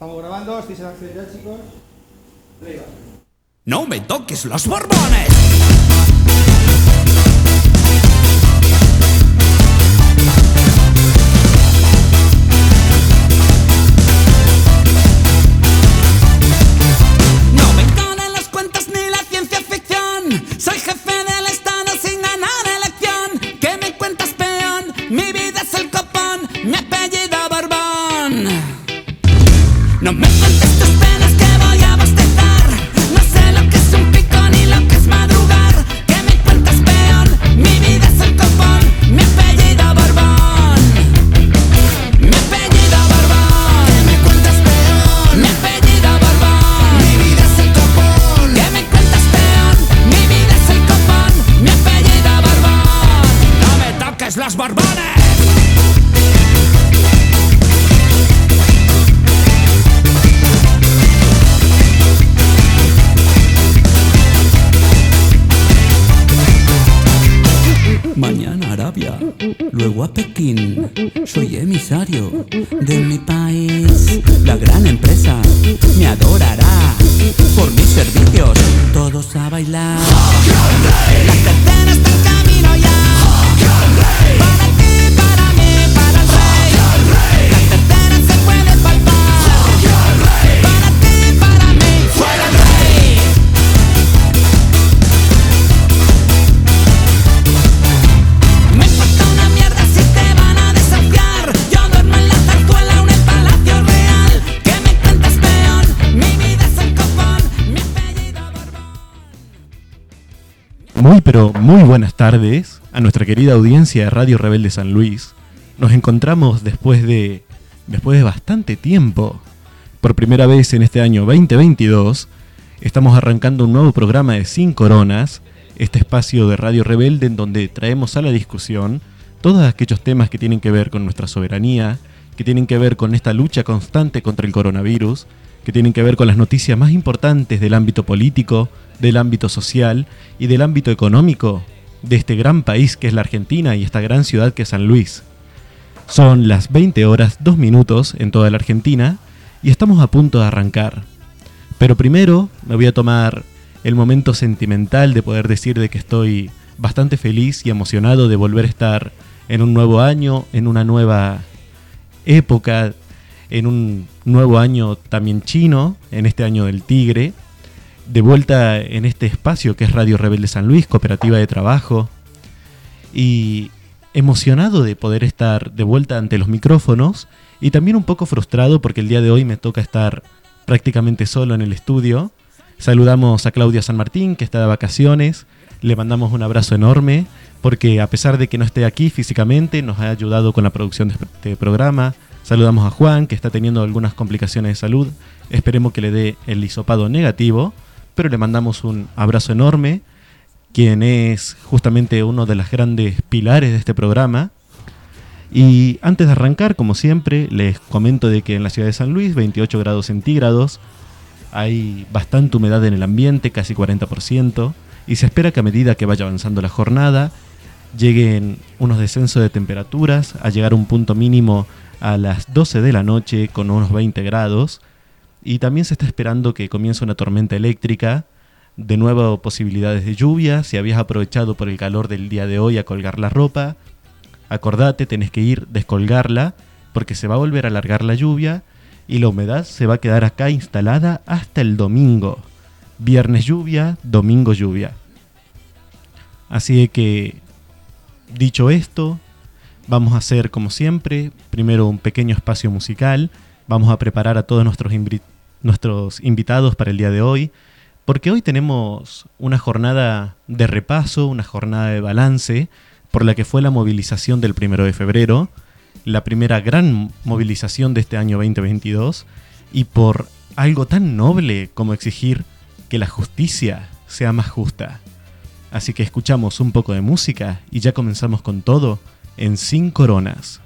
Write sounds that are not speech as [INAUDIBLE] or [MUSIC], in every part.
Estamos grabando, estáis en acción ya, chicos. No me toques los borbones. Buenas tardes a nuestra querida audiencia de Radio Rebelde San Luis. Nos encontramos después de después de bastante tiempo. Por primera vez en este año 2022 estamos arrancando un nuevo programa de Sin Coronas, este espacio de Radio Rebelde en donde traemos a la discusión todos aquellos temas que tienen que ver con nuestra soberanía, que tienen que ver con esta lucha constante contra el coronavirus, que tienen que ver con las noticias más importantes del ámbito político, del ámbito social y del ámbito económico de este gran país que es la Argentina y esta gran ciudad que es San Luis. Son las 20 horas 2 minutos en toda la Argentina y estamos a punto de arrancar. Pero primero me voy a tomar el momento sentimental de poder decir de que estoy bastante feliz y emocionado de volver a estar en un nuevo año, en una nueva época, en un nuevo año también chino, en este año del tigre, de vuelta en este espacio que es Radio Rebelde San Luis, cooperativa de trabajo, y emocionado de poder estar de vuelta ante los micrófonos y también un poco frustrado porque el día de hoy me toca estar prácticamente solo en el estudio. Saludamos a Claudia San Martín, que está de vacaciones. Le mandamos un abrazo enorme porque a pesar de que no esté aquí físicamente, nos ha ayudado con la producción de este programa. Saludamos a Juan, que está teniendo algunas complicaciones de salud. Esperemos que le dé el hisopado negativo, pero le mandamos un abrazo enorme, quien es justamente uno de los grandes pilares de este programa. Y antes de arrancar, como siempre, les comento de que en la ciudad de San Luis, 28 grados centígrados, hay bastante humedad en el ambiente, casi 40%, y se espera que a medida que vaya avanzando la jornada, lleguen unos descensos de temperaturas, a llegar a un punto mínimo a las 12 de la noche con unos 20 grados, y también se está esperando que comience una tormenta eléctrica, de nuevo posibilidades de lluvia, si habías aprovechado por el calor del día de hoy a colgar la ropa, acordate, tenés que ir descolgarla, porque se va a volver a alargar la lluvia, y la humedad se va a quedar acá instalada hasta el domingo. Viernes lluvia, domingo lluvia. Así que, dicho esto, vamos a hacer como siempre, primero un pequeño espacio musical, vamos a preparar a todos nuestros, nuestros invitados para el día de hoy, porque hoy tenemos una jornada de repaso, una jornada de balance, por la que fue la movilización del primero de febrero, la primera gran movilización de este año 2022 y por algo tan noble como exigir que la justicia sea más justa. Así que escuchamos un poco de música y ya comenzamos con todo en Sin Coronas.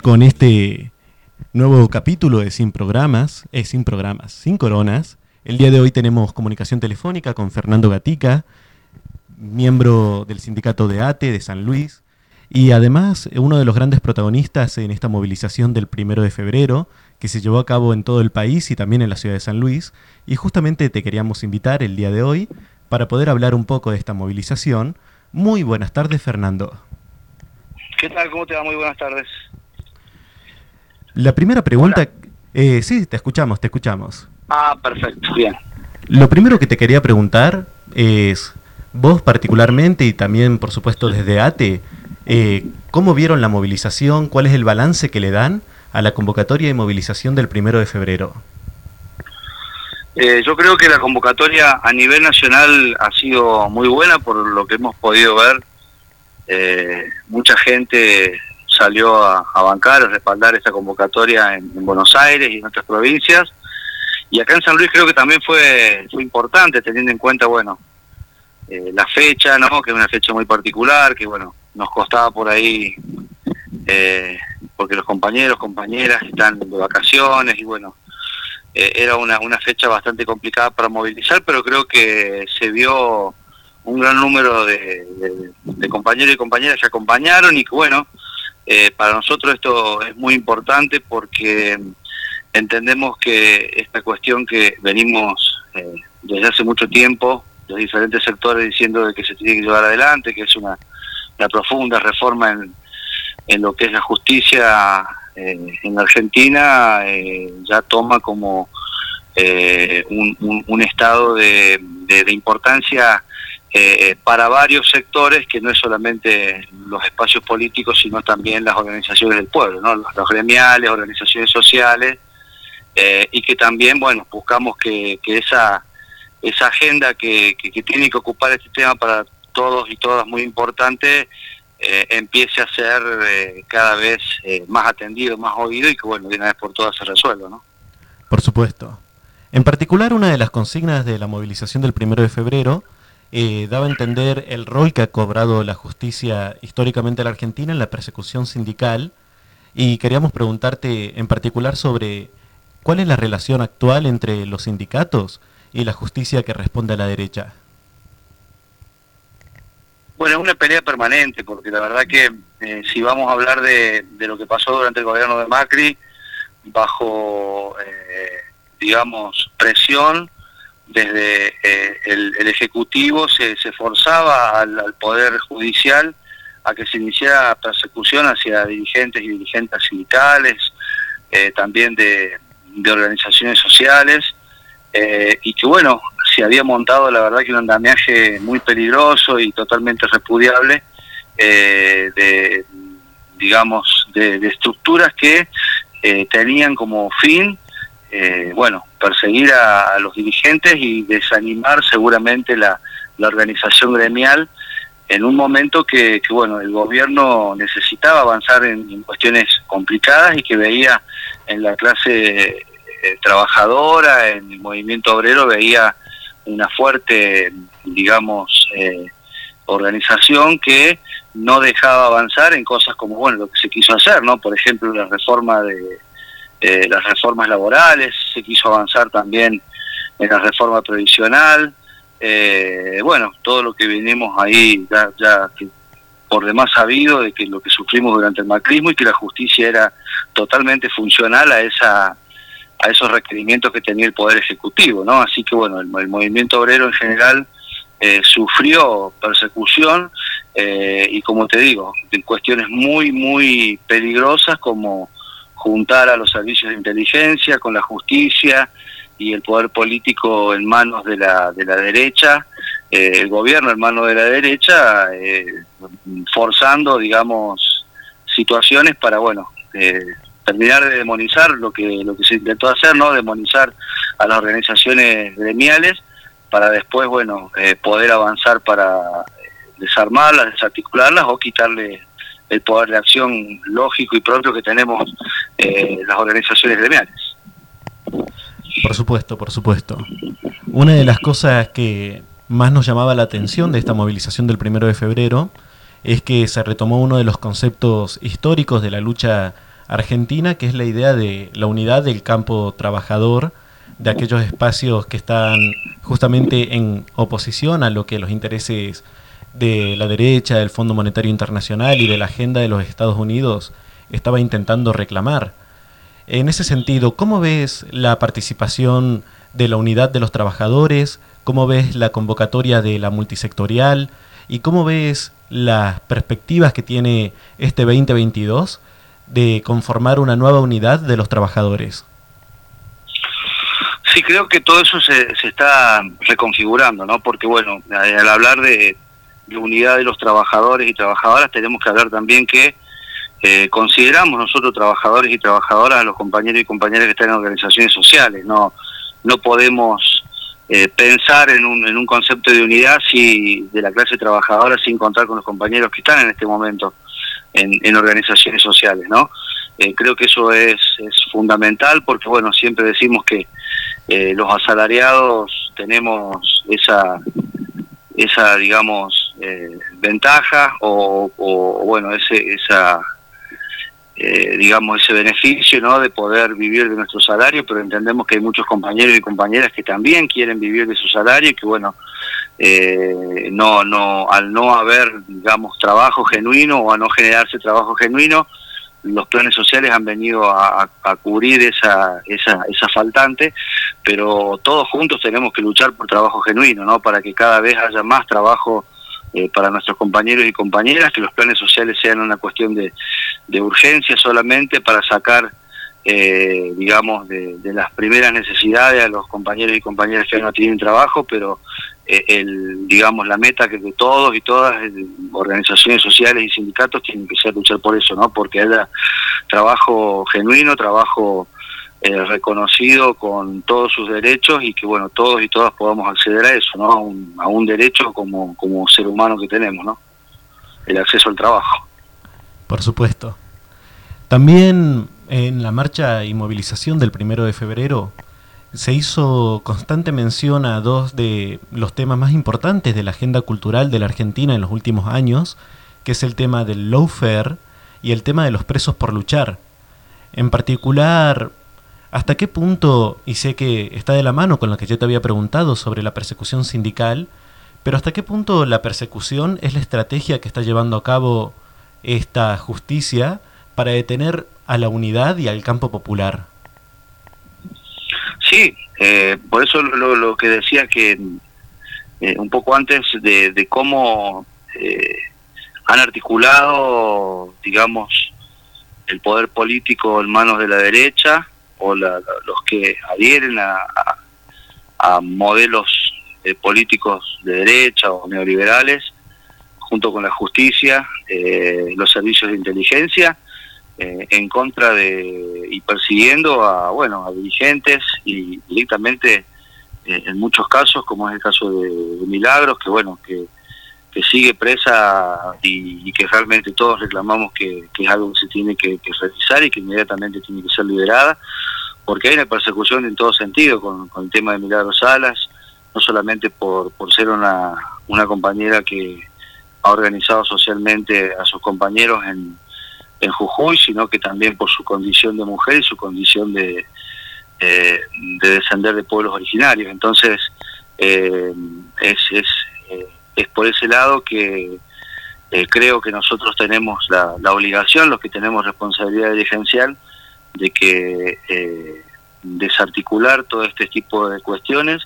Con este nuevo capítulo de Sin Programas, eh, Sin Programas, Sin Coronas. El día de hoy tenemos comunicación telefónica con Fernando Gatica, miembro del sindicato de ATE de San Luis, y además eh, uno de los grandes protagonistas en esta movilización del primero de febrero, que se llevó a cabo en todo el país y también en la ciudad de San Luis. Y justamente te queríamos invitar el día de hoy para poder hablar un poco de esta movilización. Muy buenas tardes, Fernando. ¿Qué tal? ¿Cómo te va? Muy buenas tardes. La primera pregunta... eh, sí, te escuchamos, te escuchamos. Ah, perfecto, bien. Lo primero que te quería preguntar es, vos particularmente y también por supuesto desde ATE, eh, ¿cómo vieron la movilización? ¿Cuál es el balance que le dan a la convocatoria de movilización del primero de febrero? Eh, yo creo que la convocatoria a nivel nacional ha sido muy buena por lo que hemos podido ver. Eh, mucha gente salió a, bancar, a respaldar esta convocatoria en, en Buenos Aires y en otras provincias. Y acá en San Luis creo que también fue, fue importante, teniendo en cuenta, bueno, eh, la fecha, ¿no? Que es una fecha muy particular, que bueno, nos costaba por ahí, eh, porque los compañeros, compañeras están de vacaciones y bueno, eh, era una fecha bastante complicada para movilizar, pero creo que se vio un gran número de, compañeros y compañeras que acompañaron y que bueno, eh, para nosotros esto es muy importante porque entendemos que esta cuestión que venimos eh, desde hace mucho tiempo, los diferentes sectores diciendo de que se tiene que llevar adelante, que es una, una profunda reforma en, en lo que es la justicia eh, en Argentina, eh, ya toma como eh, un, un- un estado de, de- de importancia eh, para varios sectores que no es solamente los espacios políticos, sino también las organizaciones del pueblo, ¿no? los, gremiales, organizaciones sociales, eh, y que también, bueno, buscamos que, esa, esa agenda que, tiene que ocupar este tema para todos y todas muy importante, eh, empiece a ser eh, cada vez más atendido, más oído y que, bueno, de una vez por todas se resuelva, ¿no? Por supuesto. En particular, una de las consignas de la movilización del primero de febrero eh, daba a entender el rol que ha cobrado la justicia históricamente en la Argentina en la persecución sindical y queríamos preguntarte en particular sobre cuál es la relación actual entre los sindicatos y la justicia que responde a la derecha. Bueno, es una pelea permanente, porque la verdad que eh, si vamos a hablar de, de lo que pasó durante el gobierno de Macri, bajo, eh, digamos, presión desde eh, el, el Ejecutivo se, se forzaba al, Poder Judicial a que se iniciara persecución hacia dirigentes y dirigentes sindicales, eh, también de, de organizaciones sociales, eh, y que bueno, se había montado la verdad que un andamiaje muy peligroso y totalmente repudiable eh, de, digamos, de, de estructuras que tenían como fin eh, bueno, perseguir a, los dirigentes y desanimar seguramente la, organización gremial en un momento que, bueno, el gobierno necesitaba avanzar en, cuestiones complicadas y que veía en la clase eh, trabajadora, en el movimiento obrero, veía una fuerte, digamos, eh, organización que no dejaba avanzar en cosas como, bueno, lo que se quiso hacer, ¿no? Por ejemplo, la reforma de eh, las reformas laborales, se quiso avanzar también en la reforma previsional, eh, bueno, todo lo que venimos ahí ya, ya por demás sabido de que lo que sufrimos durante el macrismo y que la justicia era totalmente funcional a esa a esos requerimientos que tenía el poder ejecutivo, ¿no? Así que bueno, el, movimiento obrero en general eh, sufrió persecución y como te digo, en cuestiones muy muy peligrosas como juntar a los servicios de inteligencia con la justicia y el poder político en manos de la, de la derecha, eh, el gobierno en manos de la derecha, eh, forzando, digamos, situaciones para, bueno, eh, terminar de demonizar lo que, lo que se intentó hacer, ¿no? Demonizar a las organizaciones gremiales para después, bueno, poder avanzar para desarmarlas, desarticularlas o quitarle el poder de acción lógico y propio que tenemos eh, las organizaciones gremiales. Por supuesto, por supuesto. Una de las cosas que más nos llamaba la atención de esta movilización del primero de febrero es que se retomó uno de los conceptos históricos de la lucha argentina, que es la idea de la unidad del campo trabajador, de aquellos espacios que están justamente en oposición a lo que los intereses de la derecha, del Fondo Monetario Internacional y de la agenda de los Estados Unidos estaba intentando reclamar. En ese sentido, ¿cómo ves la participación de la unidad de los trabajadores? ¿Cómo ves la convocatoria de la multisectorial? ¿Y cómo ves las perspectivas que tiene este 2022 de conformar una nueva unidad de los trabajadores? Sí, creo que todo eso se, está reconfigurando, ¿no? Porque, bueno, al hablar de, de unidad de los trabajadores y trabajadoras, tenemos que hablar también que eh, consideramos nosotros trabajadores y trabajadoras a los compañeros y compañeras que están en organizaciones sociales. No, no podemos eh, pensar en un, en un concepto de unidad si de la clase trabajadora sin contar con los compañeros que están en este momento en, en organizaciones sociales, ¿no? Eh, creo que eso es, es fundamental porque, bueno, siempre decimos que los asalariados tenemos esa, esa digamos, eh, ventaja o, bueno ese esa eh, digamos ese beneficio no de poder vivir de nuestro salario pero entendemos que hay muchos compañeros y compañeras que también quieren vivir de su salario y que bueno eh, no no al no haber digamos trabajo genuino o a no generarse trabajo genuino los planes sociales han venido a, cubrir esa, esa, esa faltante, pero todos juntos tenemos que luchar por trabajo genuino, ¿no? Para que cada vez haya más trabajo eh, para nuestros compañeros y compañeras, que los planes sociales sean una cuestión de, urgencia solamente para sacar, eh, digamos, de, las primeras necesidades a los compañeros y compañeras que no tienen trabajo, pero el, digamos, la meta que de todos y todas, organizaciones sociales y sindicatos, tienen que ser luchar por eso, ¿no? Porque haya trabajo genuino, trabajo eh, reconocido con todos sus derechos y que bueno todos y todas podamos acceder a eso, ¿no? A un, derecho como, como ser humano que tenemos, ¿no? El acceso al trabajo. Por supuesto. También en la marcha y movilización del primero de febrero se hizo constante mención a dos de los temas más importantes de la agenda cultural de la Argentina en los últimos años, que es el tema del lawfare y el tema de los presos por luchar. En particular, ¿Hasta qué punto, y sé que está de la mano con lo que yo te había preguntado sobre la persecución sindical, pero hasta qué punto la persecución es la estrategia que está llevando a cabo esta justicia para detener a la unidad y al campo popular? Sí, eh, por eso lo, que decía que eh, un poco antes de, cómo eh, han articulado, digamos, el poder político en manos de la derecha o los que adhieren a, modelos eh, políticos de derecha o neoliberales, junto con la justicia, eh, los servicios de inteligencia, eh, en contra de y persiguiendo a bueno a dirigentes y directamente eh, en muchos casos como es el caso de, Milagros que bueno que, que sigue presa y, que realmente todos reclamamos que, es algo que se tiene que, realizar y que inmediatamente tiene que ser liberada porque hay una persecución en todo sentido con, el tema de Milagros Salas no solamente por, por ser una, una compañera que ha organizado socialmente a sus compañeros en, en Jujuy, sino que también por su condición de mujer y su condición de, de descender de pueblos originarios. Entonces, eh, es, es, eh, es, por ese lado que eh, creo que nosotros tenemos la, obligación, los que tenemos responsabilidad dirigencial, de que desarticular todo este tipo de cuestiones,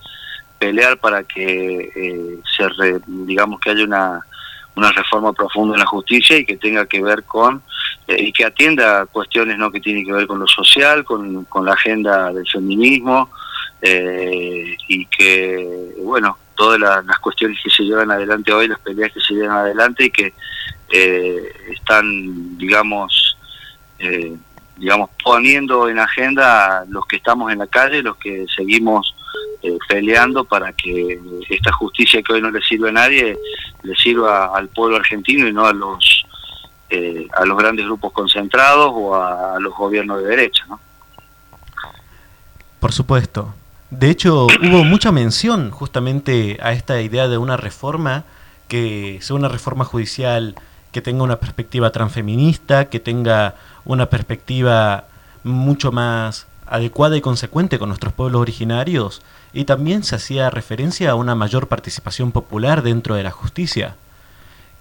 pelear para que se digamos que haya una una reforma profunda en la justicia y que tenga que ver con eh, y que atienda cuestiones no que tienen que ver con lo social, con, con la agenda del feminismo eh, y que bueno todas las cuestiones que se llevan adelante hoy, las peleas que se llevan adelante y que eh, están digamos digamos poniendo en agenda los que estamos en la calle, los que seguimos eh, peleando para que esta justicia que hoy no le sirve a nadie le sirva al pueblo argentino y no a los eh, a los grandes grupos concentrados o a, los gobiernos de derecha ¿no? por supuesto de hecho hubo mucha mención justamente a esta idea de una reforma que sea una reforma judicial que tenga una perspectiva transfeminista que tenga una perspectiva mucho más adecuada y consecuente con nuestros pueblos originarios y también se hacía referencia a una mayor participación popular dentro de la justicia,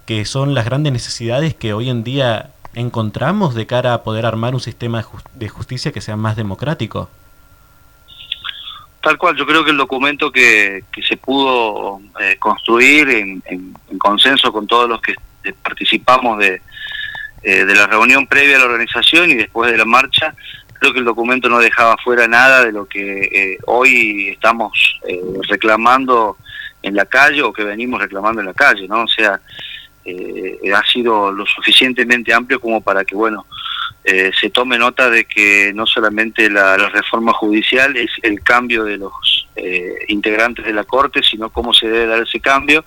que son las grandes necesidades que hoy en día encontramos de cara a poder armar un sistema de justicia que sea más democrático. Tal cual, yo creo que el documento que, se pudo eh, construir en, consenso con todos los que participamos de, eh, de la reunión previa a la organización y después de la marcha, creo que el documento no dejaba fuera nada de lo que eh, hoy estamos eh, reclamando en la calle o que venimos reclamando en la calle, ¿no? O sea, eh, ha sido lo suficientemente amplio como para que, bueno, se tome nota de que no solamente la, reforma judicial es el cambio de los integrantes de la Corte, sino cómo se debe dar ese cambio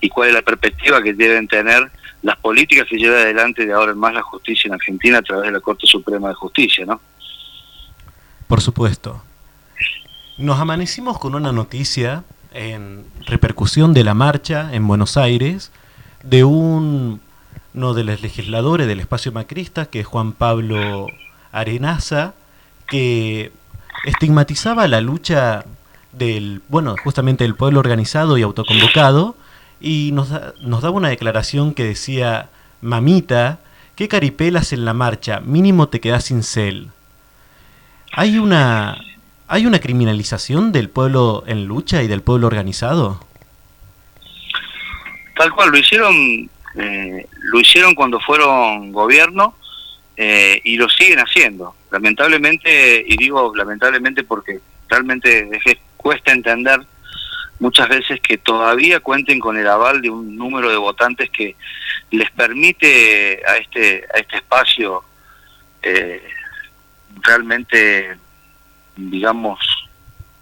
y cuál es la perspectiva que deben tener las políticas que lleva adelante de ahora en más la justicia en Argentina a través de la Corte Suprema de Justicia, ¿no? Por supuesto. Nos amanecimos con una noticia en repercusión de la marcha en Buenos Aires de un, uno de los legisladores del espacio macrista, que es Juan Pablo Arenaza, que estigmatizaba la lucha del, bueno, justamente del pueblo organizado y autoconvocado, y nos, nos daba una declaración que decía, mamita, ¿qué caripelas en la marcha? Mínimo te quedas sin cel. ¿Hay una, ¿Hay una criminalización del pueblo en lucha y del pueblo organizado? Tal cual, lo hicieron, eh, lo hicieron cuando fueron gobierno eh, y lo siguen haciendo. Lamentablemente, y digo lamentablemente porque realmente cuesta entender muchas veces que todavía cuenten con el aval de un número de votantes que les permite a este, a este espacio eh, realmente, digamos,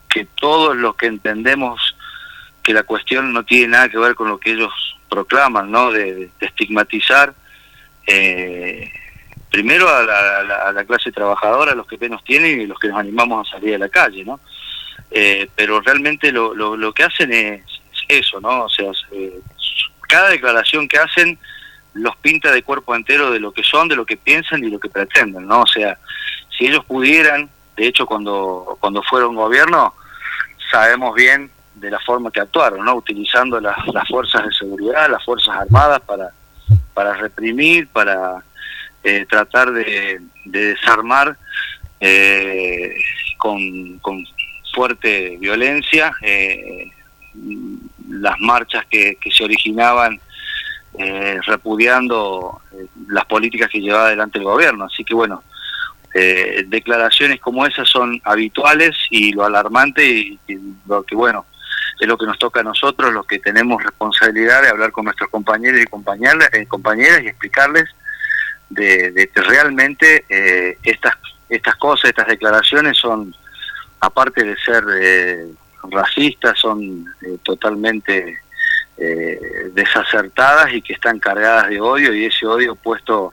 que todos los que entendemos que la cuestión no tiene nada que ver con lo que ellos proclaman, ¿no? De, estigmatizar eh, primero a la, clase trabajadora, a los que menos tienen y los que nos animamos a salir a la calle, ¿no? Eh, pero realmente lo, lo, que hacen es, eso, ¿no? O sea, cada declaración que hacen los pinta de cuerpo entero de lo que son, de lo que piensan y lo que pretenden, ¿no? O sea, si ellos pudieran, de hecho cuando, cuando fueron gobierno, sabemos bien de la forma que actuaron, ¿no? Utilizando las, fuerzas de seguridad, las fuerzas armadas para, para reprimir, para eh, tratar de, desarmar eh, con, con, fuerte violencia eh, las marchas que, que se originaban repudiando las políticas que llevaba adelante el gobierno. Así que bueno, eh, declaraciones como esas son habituales y lo alarmante y, lo que bueno es lo que nos toca a nosotros los que tenemos responsabilidad de hablar con nuestros compañeros y compañeras, eh, compañeras y explicarles de, que realmente eh, estas, estas cosas, estas declaraciones son, aparte de ser eh, racistas, son eh, totalmente desacertadas y que están cargadas de odio y ese odio puesto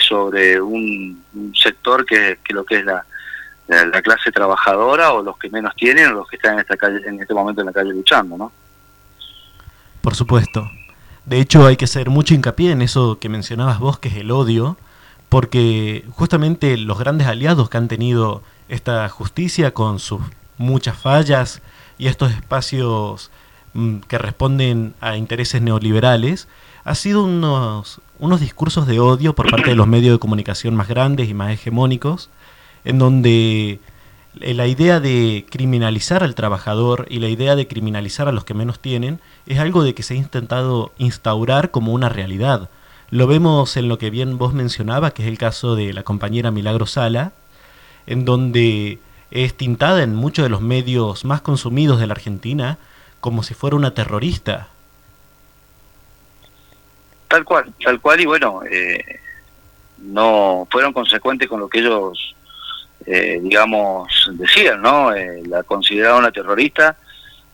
sobre un, sector que, que, lo que es la, la, clase trabajadora o los que menos tienen o los que están en, esta calle, en este momento en la calle luchando, ¿no? Por supuesto. De hecho, hay que hacer mucho hincapié en eso que mencionabas vos, que es el odio, porque justamente los grandes aliados que han tenido esta justicia con sus muchas fallas y estos espacios mm, que responden a intereses neoliberales, ha sido unos, unos discursos de odio por parte de los medios de comunicación más grandes y más hegemónicos, en donde eh, la idea de criminalizar al trabajador y la idea de criminalizar a los que menos tienen es algo de que se ha intentado instaurar como una realidad. Lo vemos en lo que bien vos mencionabas, que es el caso de la compañera Milagro Sala, en donde es tintada en muchos de los medios más consumidos de la Argentina como si fuera una terrorista. Tal cual, tal cual, y bueno, eh, no fueron consecuentes con lo que ellos eh, digamos, decían, ¿no? Eh, la consideraron una terrorista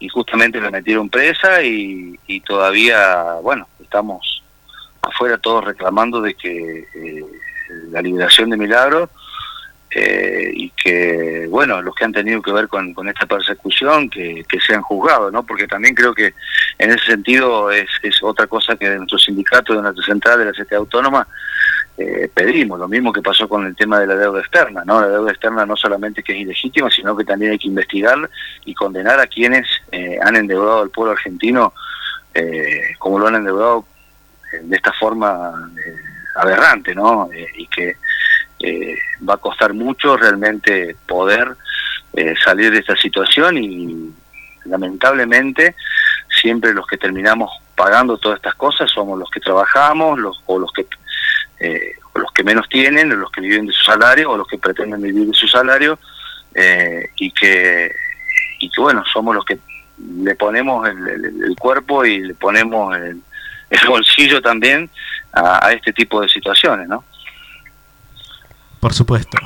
y justamente la metieron presa y, todavía, bueno, estamos afuera todos reclamando de que eh, la liberación de Milagro y que, bueno, los que han tenido que ver con, esta persecución, que, que, sean juzgados, ¿no? Porque también creo que en ese sentido es, es otra cosa que de nuestro sindicato, de nuestra central, de la CTA Autónoma, eh, pedimos, lo mismo que pasó con el tema de la deuda externa, ¿no? La deuda externa no solamente que es ilegítima, sino que también hay que investigar y condenar a quienes eh, han endeudado al pueblo argentino eh, como lo han endeudado de esta forma aberrante, ¿no? y que va a costar mucho realmente poder salir de esta situación y lamentablemente siempre los que terminamos pagando todas estas cosas somos los que trabajamos los, o los que eh, o los que menos tienen, o los que viven de su salario, o los que pretenden vivir de su salario, eh, y que y que bueno, somos los que le ponemos el, cuerpo y le ponemos el, bolsillo también a, este tipo de situaciones, ¿no? Por supuesto.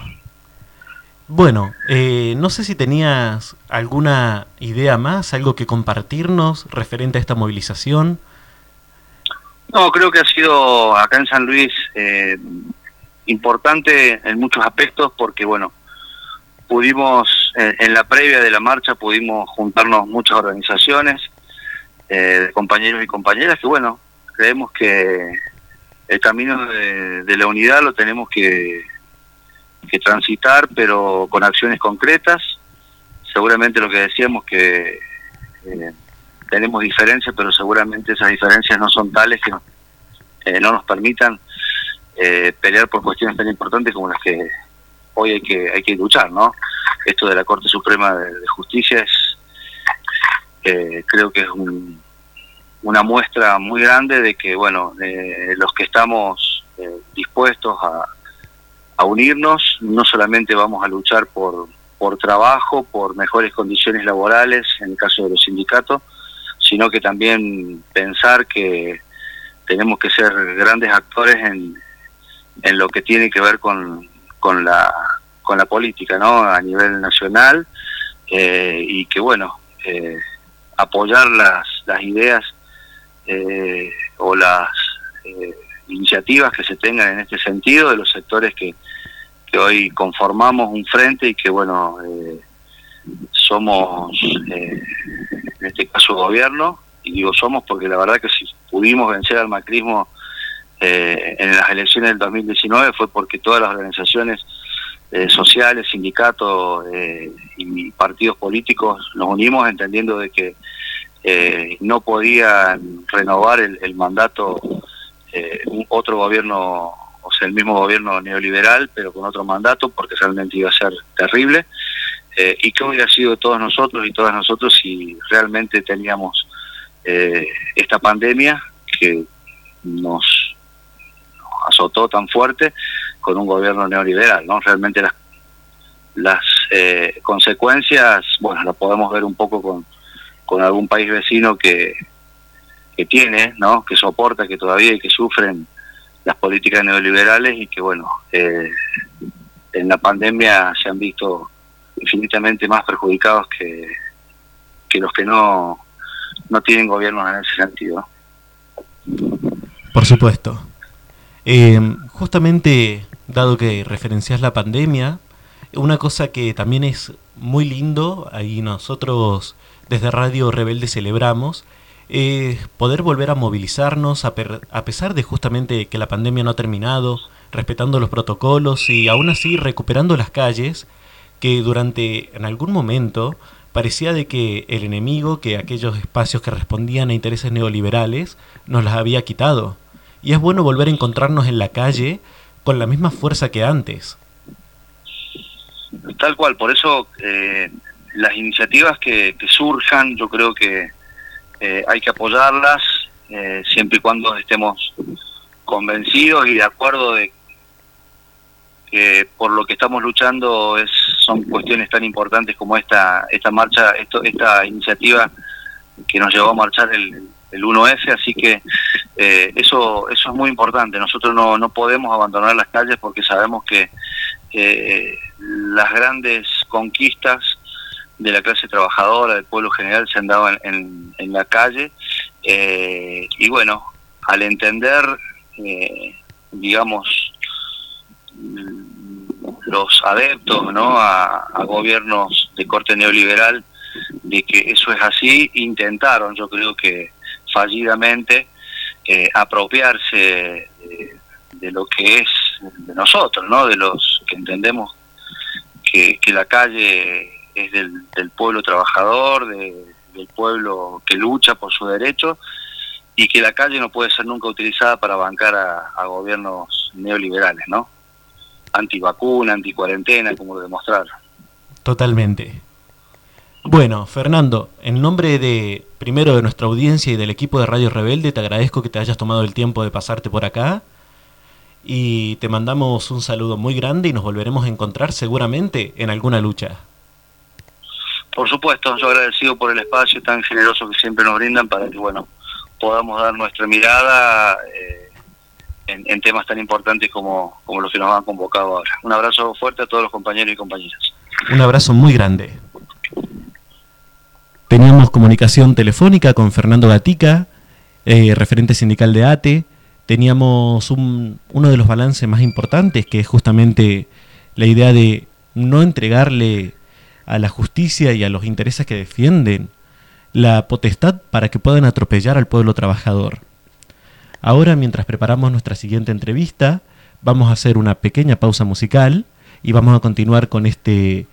Bueno, eh, no sé si tenías alguna idea más, algo que compartirnos referente a esta movilización. No, creo que ha sido acá en San Luis eh, importante en muchos aspectos porque, bueno, pudimos, en, la previa de la marcha pudimos juntarnos muchas organizaciones, eh, compañeros y compañeras, que, bueno, creemos que el camino de, la unidad lo tenemos que, que transitar, pero con acciones concretas. Seguramente lo que decíamos que... Eh, tenemos diferencias, pero seguramente esas diferencias no son tales que eh, no nos permitan eh, pelear por cuestiones tan importantes como las que hoy hay que hay que luchar, ¿no? Esto de la Corte Suprema de, Justicia es, eh, creo que es una muestra muy grande de que, bueno, los que estamos dispuestos a, a unirnos, no solamente vamos a luchar por, por trabajo, por mejores condiciones laborales, en el caso de los sindicatos, sino que también pensar que tenemos que ser grandes actores en, en lo que tiene que ver con, con, la, con la política ¿no? a nivel nacional eh, y que bueno, eh, apoyar las, las ideas eh, o las iniciativas que se tengan en este sentido de los sectores que, que hoy conformamos un frente y que bueno, somos en este caso gobierno, y digo somos porque la verdad que si pudimos vencer al macrismo eh, en las elecciones del 2019 fue porque todas las organizaciones eh, sociales, sindicatos eh, y partidos políticos nos unimos entendiendo de que no podían renovar el, mandato otro gobierno, el mismo gobierno neoliberal, pero con otro mandato, porque realmente iba a ser terrible. Eh, y qué hubiera sido todos nosotros y todas nosotros si realmente teníamos eh, esta pandemia que nos, azotó tan fuerte con un gobierno neoliberal, ¿no? Realmente las, las eh, consecuencias, bueno, las podemos ver un poco con, con algún país vecino que, que tiene, ¿no? Que soporta, que todavía y que sufren las políticas neoliberales y que, bueno, eh, en la pandemia se han visto infinitamente más perjudicados que, que los que no, no tienen gobiernos en ese sentido. Por supuesto. Eh, justamente, dado que referencias la pandemia, una cosa que también es muy lindo, ahí nosotros desde Radio Rebelde celebramos, es poder volver a movilizarnos a, a pesar de justamente que la pandemia no ha terminado, respetando los protocolos y aún así recuperando las calles que durante en algún momento parecía de que el enemigo, que aquellos espacios que respondían a intereses neoliberales, nos las había quitado. Y es bueno volver a encontrarnos en la calle con la misma fuerza que antes. Tal cual, por eso eh, las iniciativas que, surjan, yo creo que eh, hay que apoyarlas eh, siempre y cuando estemos convencidos y de acuerdo de que por lo que estamos luchando es son cuestiones tan importantes como esta esta marcha esto, esta iniciativa que nos llevó a marchar el, el 1F así que eh, eso eso es muy importante. Nosotros no, no podemos abandonar las calles porque sabemos que eh, las grandes conquistas de la clase trabajadora del pueblo general se dado en, la calle eh, y bueno al entender digamos los adeptos ¿no? a, gobiernos de corte neoliberal de que eso es así, intentaron, yo creo que fallidamente, eh, apropiarse de, lo que es de nosotros, ¿no? de los que entendemos que, la calle es del, pueblo trabajador, del pueblo que lucha por sus derechos y que la calle no puede ser nunca utilizada para bancar a, a gobiernos neoliberales, ¿no? antivacuna, anticuarentena, como lo demostraron. Totalmente. Bueno, Fernando, en nombre de primero de nuestra audiencia y del equipo de Radio Rebelde, te agradezco que te hayas tomado el tiempo de pasarte por acá y te mandamos un saludo muy grande y nos volveremos a encontrar seguramente en alguna lucha. Por supuesto, yo agradecido por el espacio tan generoso que siempre nos brindan para que, bueno, podamos dar nuestra mirada. Eh, en, temas tan importantes como, como los que nos han convocado ahora. Un abrazo fuerte a todos los compañeros y compañeras. Un abrazo muy grande. Teníamos comunicación telefónica con Fernando Gatica, eh, referente sindical de ATE. Teníamos un, uno de los balances más importantes, que es justamente la idea de no entregarle a la justicia y a los intereses que defienden la potestad para que puedan atropellar al pueblo trabajador. Ahora, mientras preparamos nuestra siguiente entrevista, vamos a hacer una pequeña pausa musical y vamos a continuar con este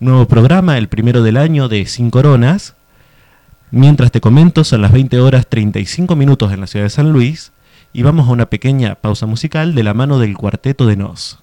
nuevo programa, el primero del año de Sin Coronas. Mientras te comento, son las 20 horas 35 minutos en la ciudad de San Luis y vamos a una pequeña pausa musical de la mano del cuarteto de Nos.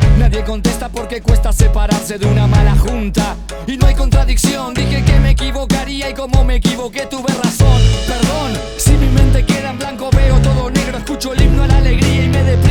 Nadie contesta porque cuesta separarse de una mala junta. Y no hay contradicción, dije que me equivocaría y como me equivoqué tuve razón. Perdón, si mi mente queda en blanco veo todo negro, escucho el himno a la alegría y me deprimo,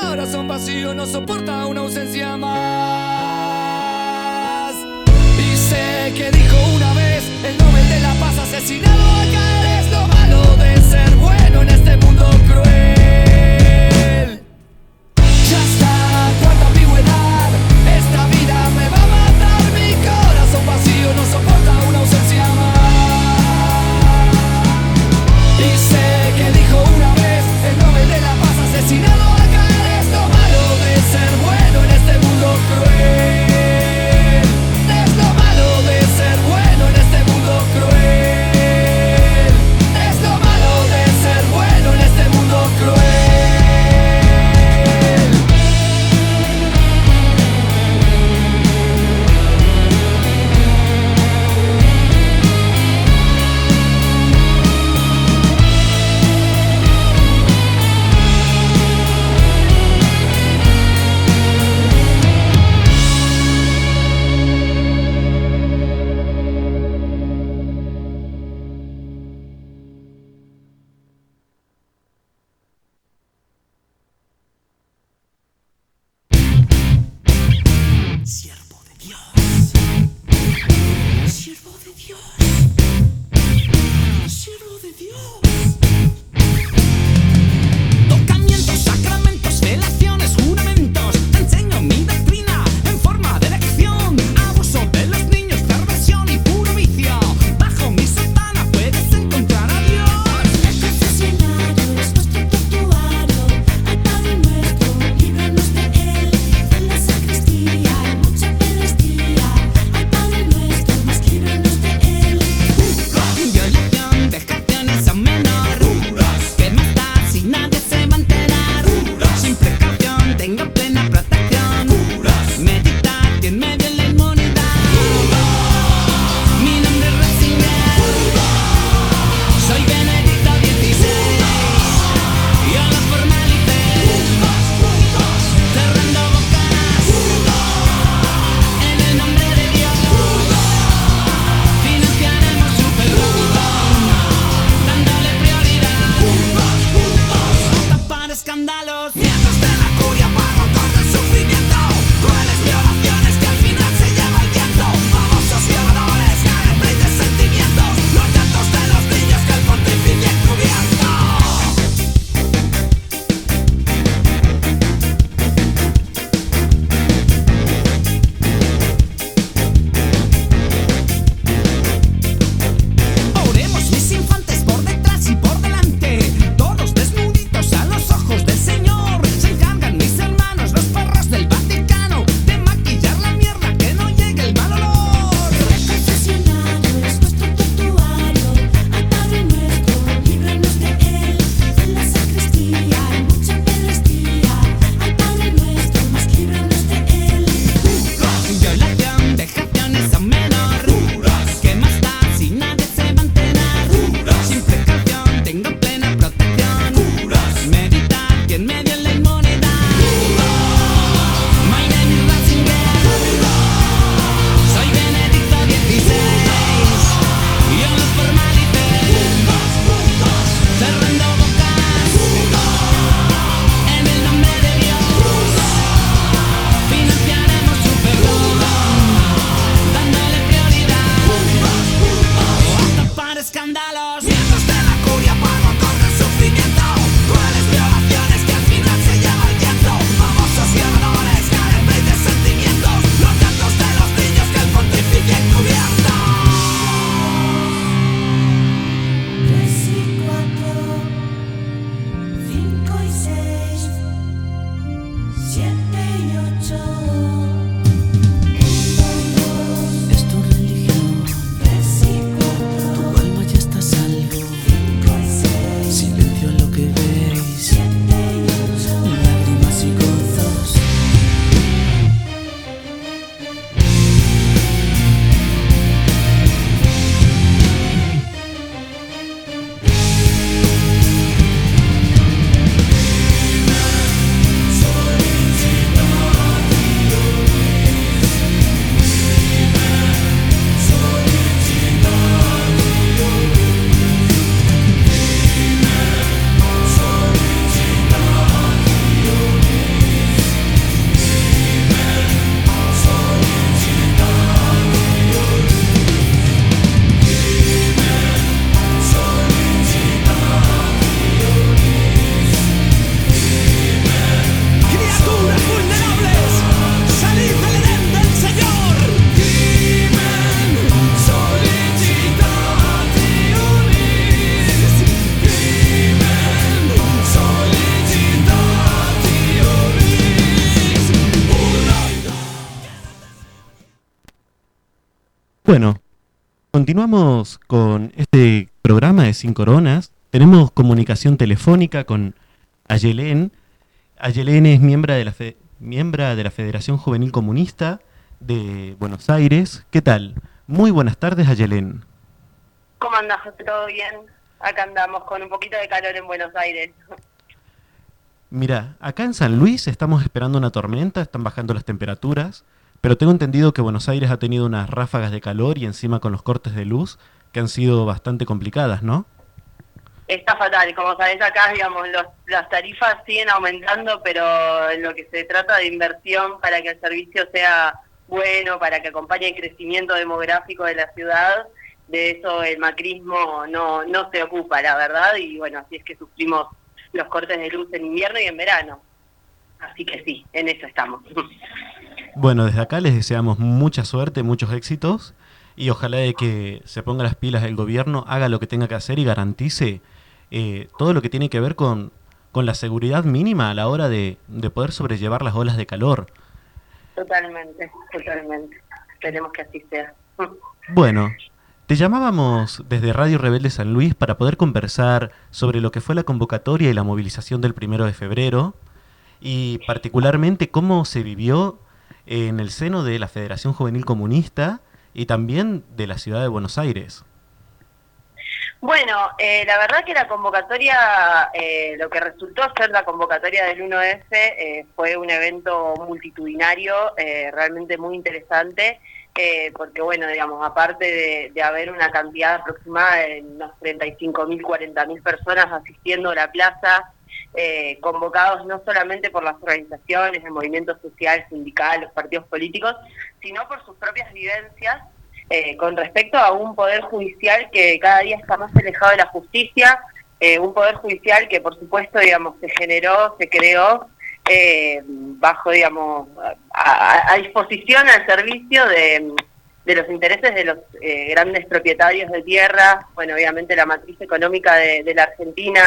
corazón vacío no soporta una ausencia más. Y sé que dijo una vez el Nobel de la Paz asesinado acá es lo malo de ser bueno en este mundo cruel. malos. Mientras Bueno, continuamos con este programa de Sin Coronas. Tenemos comunicación telefónica con Ayelén. Ayelén es miembro de la, fe- miembra de la Federación Juvenil Comunista de Buenos Aires. ¿Qué tal? Muy buenas tardes, Ayelén. ¿Cómo José? ¿Todo bien? Acá andamos con un poquito de calor en Buenos Aires. Mira, acá en San Luis estamos esperando una tormenta, están bajando las temperaturas, pero tengo entendido que Buenos Aires ha tenido unas ráfagas de calor y encima con los cortes de luz que han sido bastante complicadas, ¿no? Está fatal, como sabés acá, digamos, los- las tarifas siguen aumentando, pero en lo que se trata de inversión para que el servicio sea bueno, para que acompañe el crecimiento demográfico de la ciudad, de eso el macrismo no, no se ocupa, la verdad, y bueno, así es que sufrimos los cortes de luz en invierno y en verano. Así que sí, en eso estamos. [LAUGHS] Bueno, desde acá les deseamos mucha suerte, muchos éxitos y ojalá de que se ponga las pilas el gobierno, haga lo que tenga que hacer y garantice eh, todo lo que tiene que ver con, con la seguridad mínima a la hora de, de poder sobrellevar las olas de calor. Totalmente, totalmente. Esperemos que así sea. [LAUGHS] Bueno, te llamábamos desde Radio Rebelde San Luis para poder conversar sobre lo que fue la convocatoria y la movilización del primero de febrero y particularmente cómo se vivió en el seno de la Federación Juvenil Comunista y también de la ciudad de Buenos Aires. Bueno, eh, la verdad que la convocatoria, eh, lo que resultó ser la convocatoria del 1F eh, fue un evento multitudinario, eh, realmente muy interesante, eh, porque bueno, digamos, aparte de, de haber una cantidad aproximada de unos 35.000, 40.000 personas asistiendo a la plaza, eh, convocados no solamente por las organizaciones, el movimiento social, sindical, los partidos políticos, sino por sus propias vivencias eh, con respecto a un poder judicial que cada día está más alejado de la justicia, eh, un poder judicial que por supuesto, digamos, se generó, se creó eh, bajo, digamos, a, a- disposición al servicio de, los intereses de los eh, grandes propietarios de tierra, bueno, obviamente la matriz económica de la Argentina,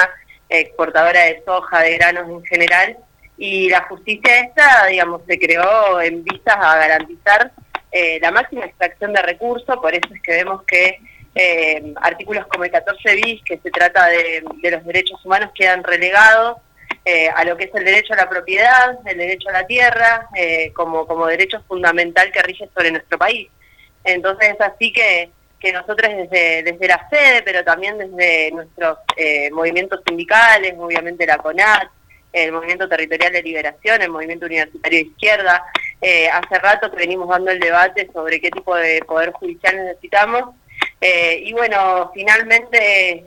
exportadora de soja, de granos en general, y la justicia esta, digamos, se creó en vistas a garantizar eh, la máxima extracción de recursos, por eso es que vemos que eh, artículos como el 14 bis, que se trata de, de los derechos humanos, quedan relegados eh, a lo que es el derecho a la propiedad, el derecho a la tierra, eh, como, como derecho fundamental que rige sobre nuestro país. Entonces es así que, que nosotros desde, desde la sede, pero también desde nuestros eh, movimientos sindicales, obviamente la CONAT, el Movimiento Territorial de Liberación, el Movimiento Universitario de Izquierda, eh, hace rato que venimos dando el debate sobre qué tipo de poder judicial necesitamos. Eh, y bueno, finalmente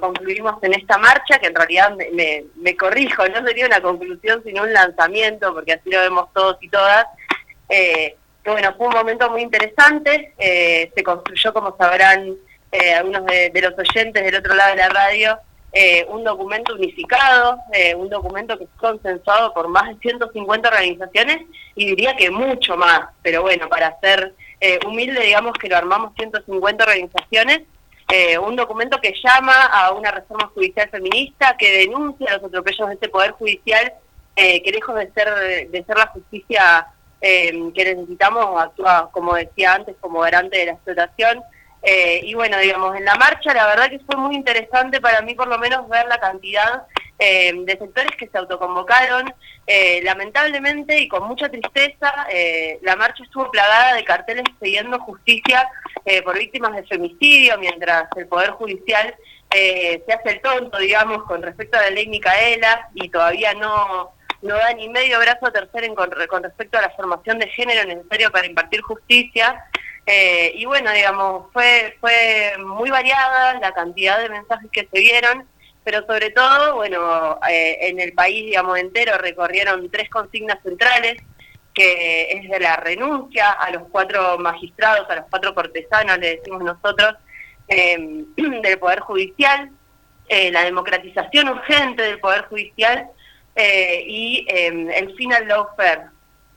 concluimos en esta marcha, que en realidad me, me- me corrijo, no sería una conclusión sino un lanzamiento, porque así lo vemos todos y todas. Eh, que bueno, fue un momento muy interesante, eh, se construyó, como sabrán eh, algunos de, de los oyentes del otro lado de la radio, eh, un documento unificado, eh, un documento que es consensuado por más de 150 organizaciones y diría que mucho más, pero bueno, para ser eh, humilde digamos que lo armamos 150 organizaciones, un documento que llama a una reforma judicial feminista, que denuncia los atropellos de este poder judicial, que lejos de ser, de ser la justicia eh, que necesitamos, actúa, como decía antes, como garante de la explotación, eh, y bueno, digamos, en la marcha la verdad que fue muy interesante para mí por lo menos ver la cantidad eh, de sectores que se autoconvocaron. Eh, lamentablemente y con mucha tristeza, eh, la marcha estuvo plagada de carteles pidiendo justicia eh, por víctimas de femicidio, mientras el Poder Judicial eh, se hace el tonto, digamos, con respecto a la ley Micaela y todavía no, no da ni medio brazo a tercer en con, respecto a la formación de género necesario para impartir justicia. Eh, y bueno, digamos, fue, fue muy variada la cantidad de mensajes que se vieron, pero sobre todo, bueno, eh, en el país, digamos, entero recorrieron tres consignas centrales, que es de la renuncia a los cuatro magistrados, a los cuatro cortesanos, le decimos nosotros, eh, [CLEARS THROAT] del Poder Judicial, eh, la democratización urgente del Poder Judicial eh, y eh, el final lawfare.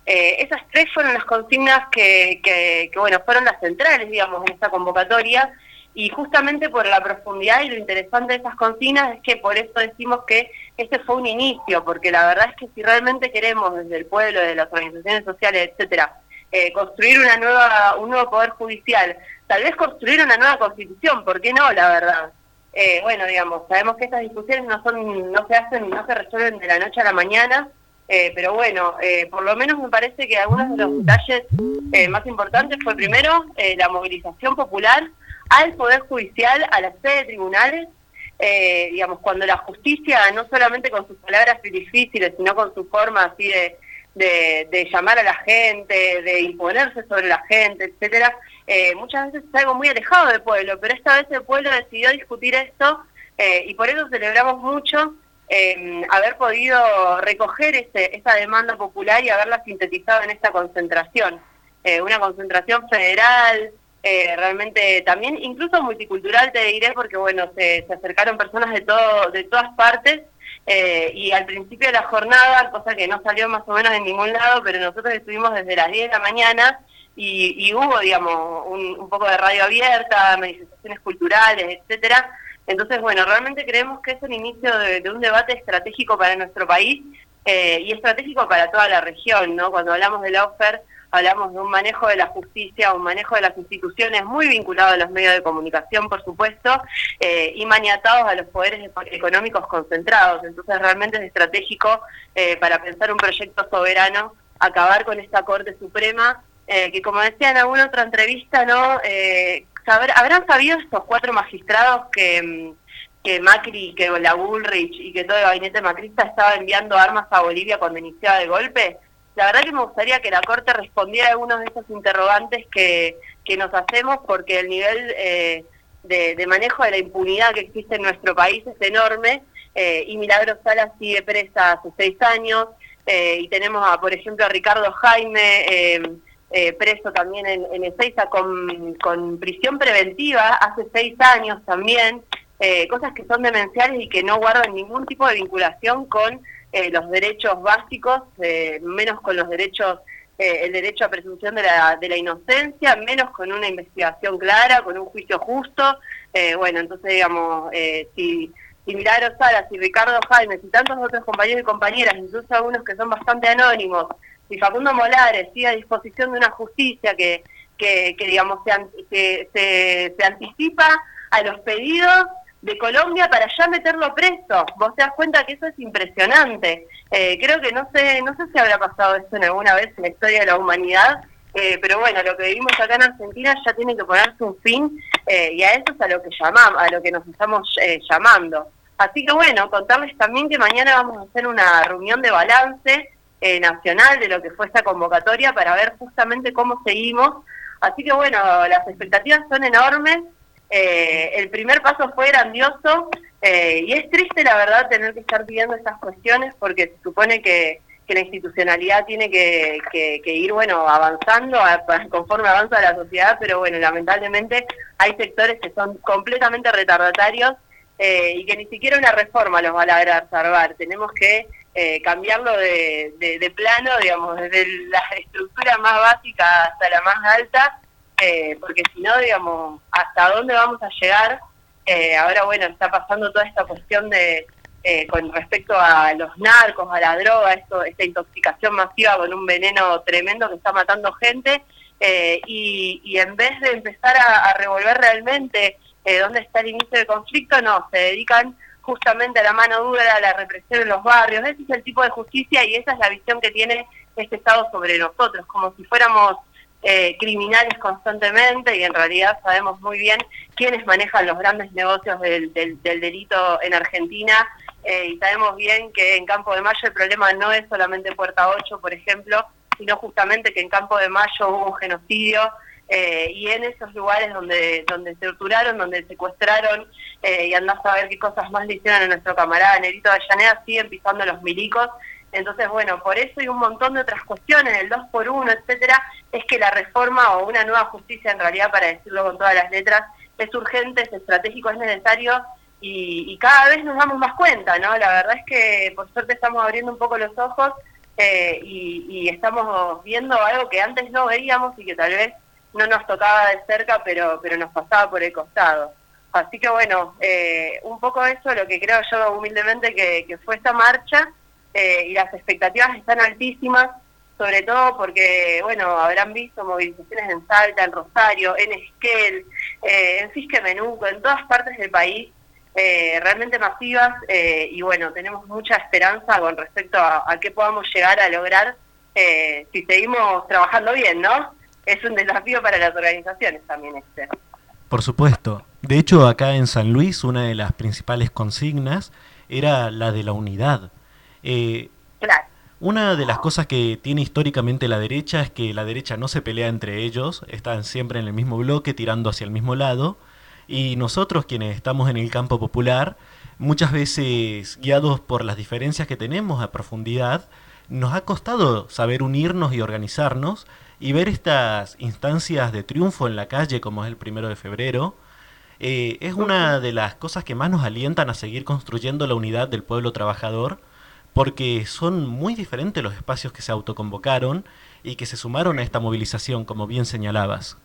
Eh, esas tres fueron las consignas que, que, que, bueno, fueron las centrales, digamos, en esta convocatoria y justamente por la profundidad y lo interesante de esas consignas es que por eso decimos que este fue un inicio, porque la verdad es que si realmente queremos desde el pueblo, desde las organizaciones sociales, etcétera, eh, construir una nueva, un nuevo poder judicial, tal vez construir una nueva constitución, ¿por qué no, la verdad? Eh, bueno, digamos, sabemos que estas discusiones no son, no se hacen, no se resuelven de la noche a la mañana, eh, pero bueno, eh, por lo menos me parece que algunos de los detalles eh, más importantes fue primero eh, la movilización popular al Poder Judicial, a la sede de tribunales, eh, digamos, cuando la justicia, no solamente con sus palabras difíciles, sino con su forma así de, de, llamar a la gente, de imponerse sobre la gente, etcétera, eh, muchas veces es algo muy alejado del pueblo, pero esta vez el pueblo decidió discutir esto eh, y por eso celebramos mucho eh, haber podido recoger ese, esa demanda popular y haberla sintetizado en esta concentración. Eh, una concentración federal, eh, realmente también incluso multicultural te diré porque bueno se, se acercaron personas de todo de todas partes eh, y al principio de la jornada cosa que no salió más o menos en ningún lado pero nosotros estuvimos desde las 10 de la mañana y, y hubo digamos un, un poco de radio abierta manifestaciones culturales etcétera. Entonces bueno realmente creemos que es el inicio de, un debate estratégico para nuestro país eh, y estratégico para toda la región no cuando hablamos de la OFER hablamos de un manejo de la justicia, un manejo de las instituciones muy vinculado a los medios de comunicación, por supuesto, eh, y maniatados a los poderes económicos concentrados. Entonces realmente es estratégico eh, para pensar un proyecto soberano, acabar con esta Corte Suprema, eh, que como decía en alguna otra entrevista, ¿no? Eh, saber, habrán sabido estos cuatro magistrados que... que Macri, que la Bullrich y que todo el gabinete macrista estaba enviando armas a Bolivia cuando iniciaba el golpe, la verdad que me gustaría que la Corte respondiera a algunos de esos interrogantes que, que nos hacemos porque el nivel eh, de, manejo de la impunidad que existe en nuestro país es enorme eh, y Milagros Salas sigue presa hace seis años eh, y tenemos, a, por ejemplo, a Ricardo Jaime eh, preso también en, en Ezeiza con, con prisión preventiva hace seis años también, cosas que son demenciales y que no guardan ningún tipo de vinculación con eh, los derechos básicos, eh, menos con los derechos, eh, el derecho a presunción de la, de la inocencia, menos con una investigación clara, con un juicio justo. Eh, bueno, entonces, digamos, eh, si, si Milagros Salas y Ricardo Jaime y tantos otros compañeros y compañeras, incluso algunos que son bastante anónimos, si Facundo Molares sigue a disposición de una justicia que, que, que digamos, se, se, se anticipa a los pedidos de Colombia para ya meterlo preso. Vos te das cuenta que eso es impresionante. Eh, creo que no sé, no sé si habrá pasado esto en alguna vez en la historia de la humanidad, eh, pero bueno, lo que vivimos acá en Argentina ya tiene que ponerse un fin eh, y a eso es a lo que llamamos, a lo que nos estamos eh, llamando. Así que bueno, contarles también que mañana vamos a hacer una reunión de balance eh, nacional de lo que fue esta convocatoria para ver justamente cómo seguimos. Así que bueno, las expectativas son enormes. Eh, el primer paso fue grandioso eh, y es triste la verdad tener que estar pidiendo estas cuestiones porque se supone que, la institucionalidad tiene que, ir bueno avanzando conforme avanza la sociedad, pero bueno, lamentablemente hay sectores que son completamente retardatarios eh, y que ni siquiera una reforma los va a lograr salvar. Tenemos que eh, cambiarlo de, de- de plano, digamos, desde la estructura más básica hasta la más alta, eh, porque si no, digamos, ¿hasta dónde vamos a llegar? Eh, ahora, bueno, está pasando toda esta cuestión de eh, con respecto a los narcos, a la droga, esto, esta intoxicación masiva con un veneno tremendo que está matando gente, eh, y, y en vez de empezar a, a revolver realmente eh, dónde está el inicio del conflicto, no, se dedican justamente a la mano dura, a la represión en los barrios. Ese es el tipo de justicia y esa es la visión que tiene este Estado sobre nosotros, como si fuéramos eh, criminales constantemente y en realidad sabemos muy bien quiénes manejan los grandes negocios del, del, del delito en Argentina eh, y sabemos bien que en Campo de Mayo el problema no es solamente Puerta 8, por ejemplo, sino justamente que en Campo de Mayo hubo un genocidio eh, y en esos lugares donde donde torturaron, donde secuestraron eh, y andás a ver qué cosas más le hicieron a nuestro camarada Nerito Avellaneda, siguen pisando los milicos. Entonces, bueno, por eso y un montón de otras cuestiones, el 2 por 1 etcétera, es que la reforma o una nueva justicia, en realidad, para decirlo con todas las letras, es urgente, es estratégico, es necesario y, y cada vez nos damos más cuenta, ¿no? La verdad es que por suerte estamos abriendo un poco los ojos eh, y, y estamos viendo algo que antes no veíamos y que tal vez no nos tocaba de cerca, pero, pero nos pasaba por el costado. Así que bueno, eh, un poco eso lo que creo yo humildemente que, que fue esta marcha eh, y las expectativas están altísimas. sobre todo porque, bueno, habrán visto movilizaciones en Salta, en Rosario, en Esquel, eh, en Fisque Menuco, en todas partes del país, eh, realmente masivas, eh, y bueno, tenemos mucha esperanza con respecto a, a qué podamos llegar a lograr eh, si seguimos trabajando bien, ¿no? Es un desafío para las organizaciones también este. Por supuesto. De hecho, acá en San Luis, una de las principales consignas era la de la unidad. Eh, Claro. Una de las cosas que tiene históricamente la derecha es que la derecha no se pelea entre ellos, están siempre en el mismo bloque, tirando hacia el mismo lado, y nosotros quienes estamos en el campo popular, muchas veces guiados por las diferencias que tenemos a profundidad, nos ha costado saber unirnos y organizarnos y ver estas instancias de triunfo en la calle como es el primero de febrero, eh, es una de las cosas que más nos alientan a seguir construyendo la unidad del pueblo trabajador, porque son muy diferentes los espacios que se autoconvocaron y que se sumaron a esta movilización, como bien señalabas.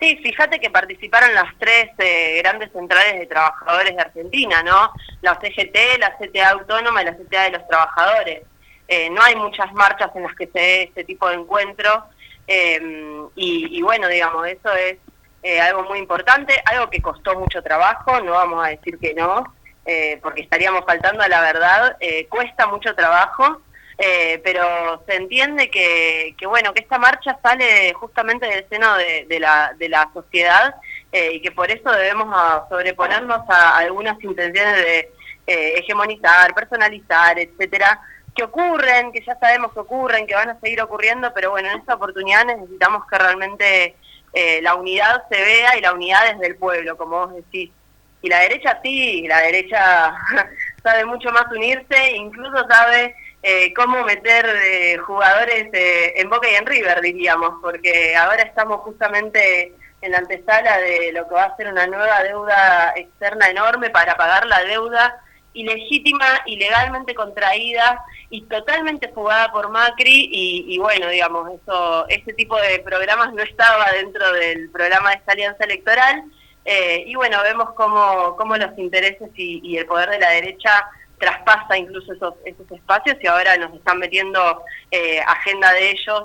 Sí, fíjate que participaron las tres eh, grandes centrales de trabajadores de Argentina, ¿no? La CGT, la CTA Autónoma y la CTA de los Trabajadores. Eh, no hay muchas marchas en las que se dé este tipo de encuentro eh, y, bueno, digamos, eso es eh, algo muy importante, algo que costó mucho trabajo, no vamos a decir que no, eh, porque estaríamos faltando a la verdad, eh, cuesta mucho trabajo, eh, pero se entiende que, que, bueno, que esta marcha sale justamente del seno de, la, de la sociedad eh, y que por eso debemos a sobreponernos a algunas intenciones de hegemonizar, personalizar, etcétera, que ocurren, que ya sabemos que ocurren, que van a seguir ocurriendo, pero bueno, en esta oportunidad necesitamos que realmente eh, la unidad se vea y la unidad es del pueblo, como vos decís. Y la derecha sí, la derecha [LAUGHS] sabe mucho más unirse, incluso sabe eh, cómo meter eh, jugadores eh, en Boca y en River, diríamos, porque ahora estamos justamente en la antesala de lo que va a ser una nueva deuda externa enorme para pagar la deuda ilegítima, ilegalmente contraída y totalmente fugada por Macri y, y bueno, digamos, eso, este tipo de programas no estaba dentro del programa de esta alianza electoral eh, y bueno, vemos cómo, cómo los intereses y, y, el poder de la derecha traspasa incluso esos, esos espacios y ahora nos están metiendo eh, agenda de ellos,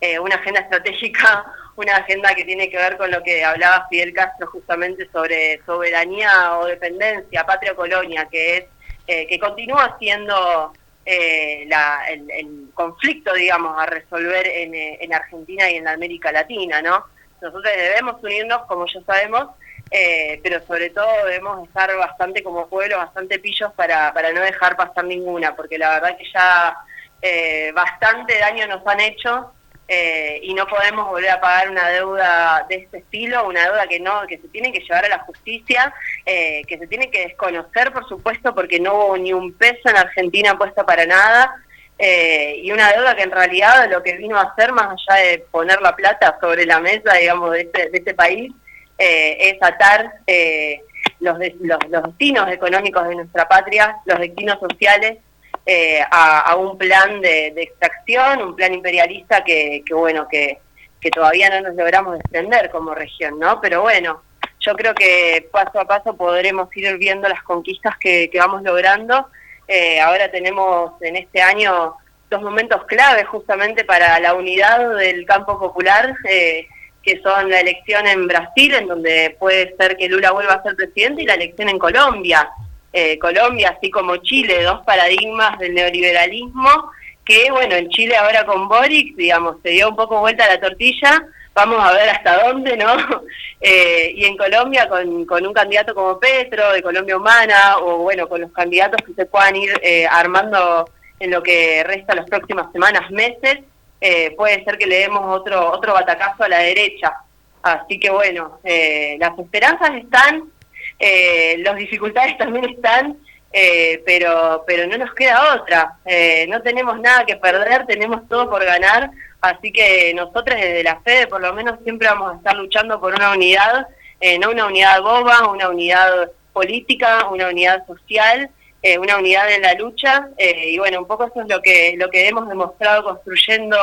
eh, una agenda estratégica, [LAUGHS] una agenda que tiene que ver con lo que hablaba Fidel Castro justamente sobre soberanía o dependencia, patria o colonia, que es eh, que continúa siendo eh, la, el, conflicto, digamos, a resolver en, eh, en, Argentina y en la América Latina, ¿no? Nosotros debemos unirnos, como ya sabemos, eh, pero sobre todo debemos estar bastante como pueblo, bastante pillos para, para no dejar pasar ninguna, porque la verdad que ya eh, bastante daño nos han hecho eh, y no podemos volver a pagar una deuda de este estilo, una deuda que no que se tiene que llevar a la justicia, eh, que se tiene que desconocer, por supuesto, porque no hubo ni un peso en Argentina puesta para nada, eh, y una deuda que en realidad lo que vino a hacer, más allá de poner la plata sobre la mesa, digamos, de este, de este país, eh, es atar eh, los, de, los, los destinos económicos de nuestra patria, los destinos sociales, eh, a, un plan de, extracción, un plan imperialista que, que bueno, que, que, todavía no nos logramos desprender como región, ¿no? Pero bueno, yo creo que paso a paso podremos ir viendo las conquistas que, que vamos logrando. Eh, ahora tenemos en este año dos momentos claves justamente para la unidad del campo popular, eh, que son la elección en Brasil, en donde puede ser que Lula vuelva a ser presidente, y la elección en Colombia eh, Colombia, así como Chile, dos paradigmas del neoliberalismo, que bueno, en Chile ahora con Boric, digamos, se dio un poco vuelta la tortilla, vamos a ver hasta dónde, ¿no? [LAUGHS] Eh, y en Colombia con, con, un candidato como Petro, de Colombia Humana, o bueno, con los candidatos que se puedan ir eh, armando en lo que resta las próximas semanas, meses, eh, puede ser que le demos otro, otro batacazo a la derecha. Así que bueno, las esperanzas están, eh, las dificultades [LAUGHS] también están, eh, pero, pero no nos queda otra. Eh, no tenemos nada que perder, tenemos todo por ganar, así que nosotros desde la FEDE por lo menos siempre vamos a estar luchando por una unidad, eh, no una unidad boba, una unidad política, una unidad social, eh, una unidad en la lucha, y bueno, un poco eso es lo que, lo que hemos demostrado construyendo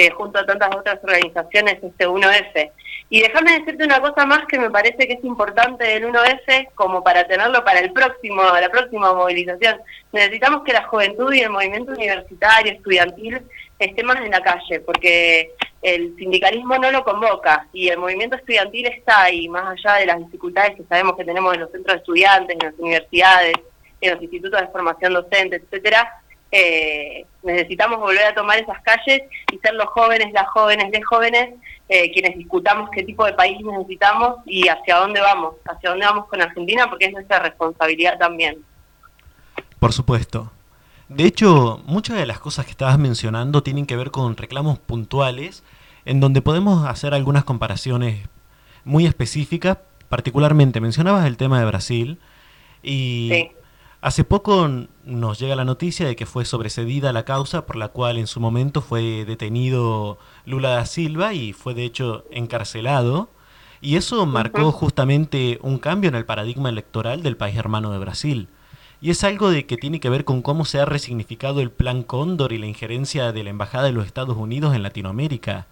eh, junto a tantas otras organizaciones, este 1F. Y déjame decirte una cosa más que me parece que es importante del 1F, como para tenerlo para el próximo, la próxima movilización. Necesitamos que la juventud y el movimiento universitario, estudiantil, esté más en la calle, porque el sindicalismo no lo convoca y el movimiento estudiantil está ahí, más allá de las dificultades que sabemos que tenemos en los centros de estudiantes, en las universidades, en los institutos de formación docente, etcétera. Eh, necesitamos volver a tomar esas calles y ser los jóvenes, las jóvenes, de jóvenes, eh, quienes discutamos qué tipo de país necesitamos y hacia dónde vamos, hacia dónde vamos con Argentina, porque es nuestra responsabilidad también. Por supuesto. De hecho, muchas de las cosas que estabas mencionando tienen que ver con reclamos puntuales, en donde podemos hacer algunas comparaciones muy específicas. Particularmente, mencionabas el tema de Brasil y Sí. Hace poco nos llega la noticia de que fue sobresedida la causa por la cual en su momento fue detenido Lula da Silva y fue de hecho encarcelado. Y eso marcó justamente un cambio en el paradigma electoral del país hermano de Brasil. Y es algo de que tiene que ver con cómo se ha resignificado el Plan Cóndor y la injerencia de la Embajada de los Estados Unidos en Latinoamérica.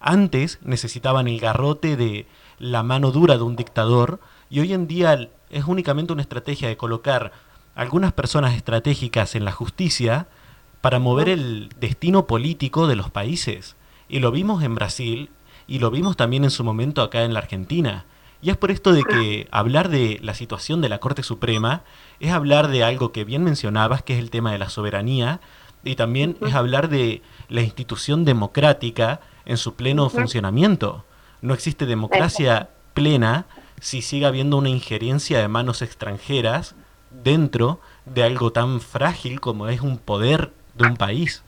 Antes necesitaban el garrote de la mano dura de un dictador y hoy en día es únicamente una estrategia de colocar algunas personas estratégicas en la justicia para mover el destino político de los países. Y lo vimos en Brasil y lo vimos también en su momento acá en la Argentina. Y es por esto de que hablar de la situación de la Corte Suprema es hablar de algo que bien mencionabas, que es el tema de la soberanía, y también es hablar de la institución democrática en su pleno funcionamiento. No existe democracia plena si sigue habiendo una injerencia de manos extranjeras dentro de algo tan frágil como es un poder de un país.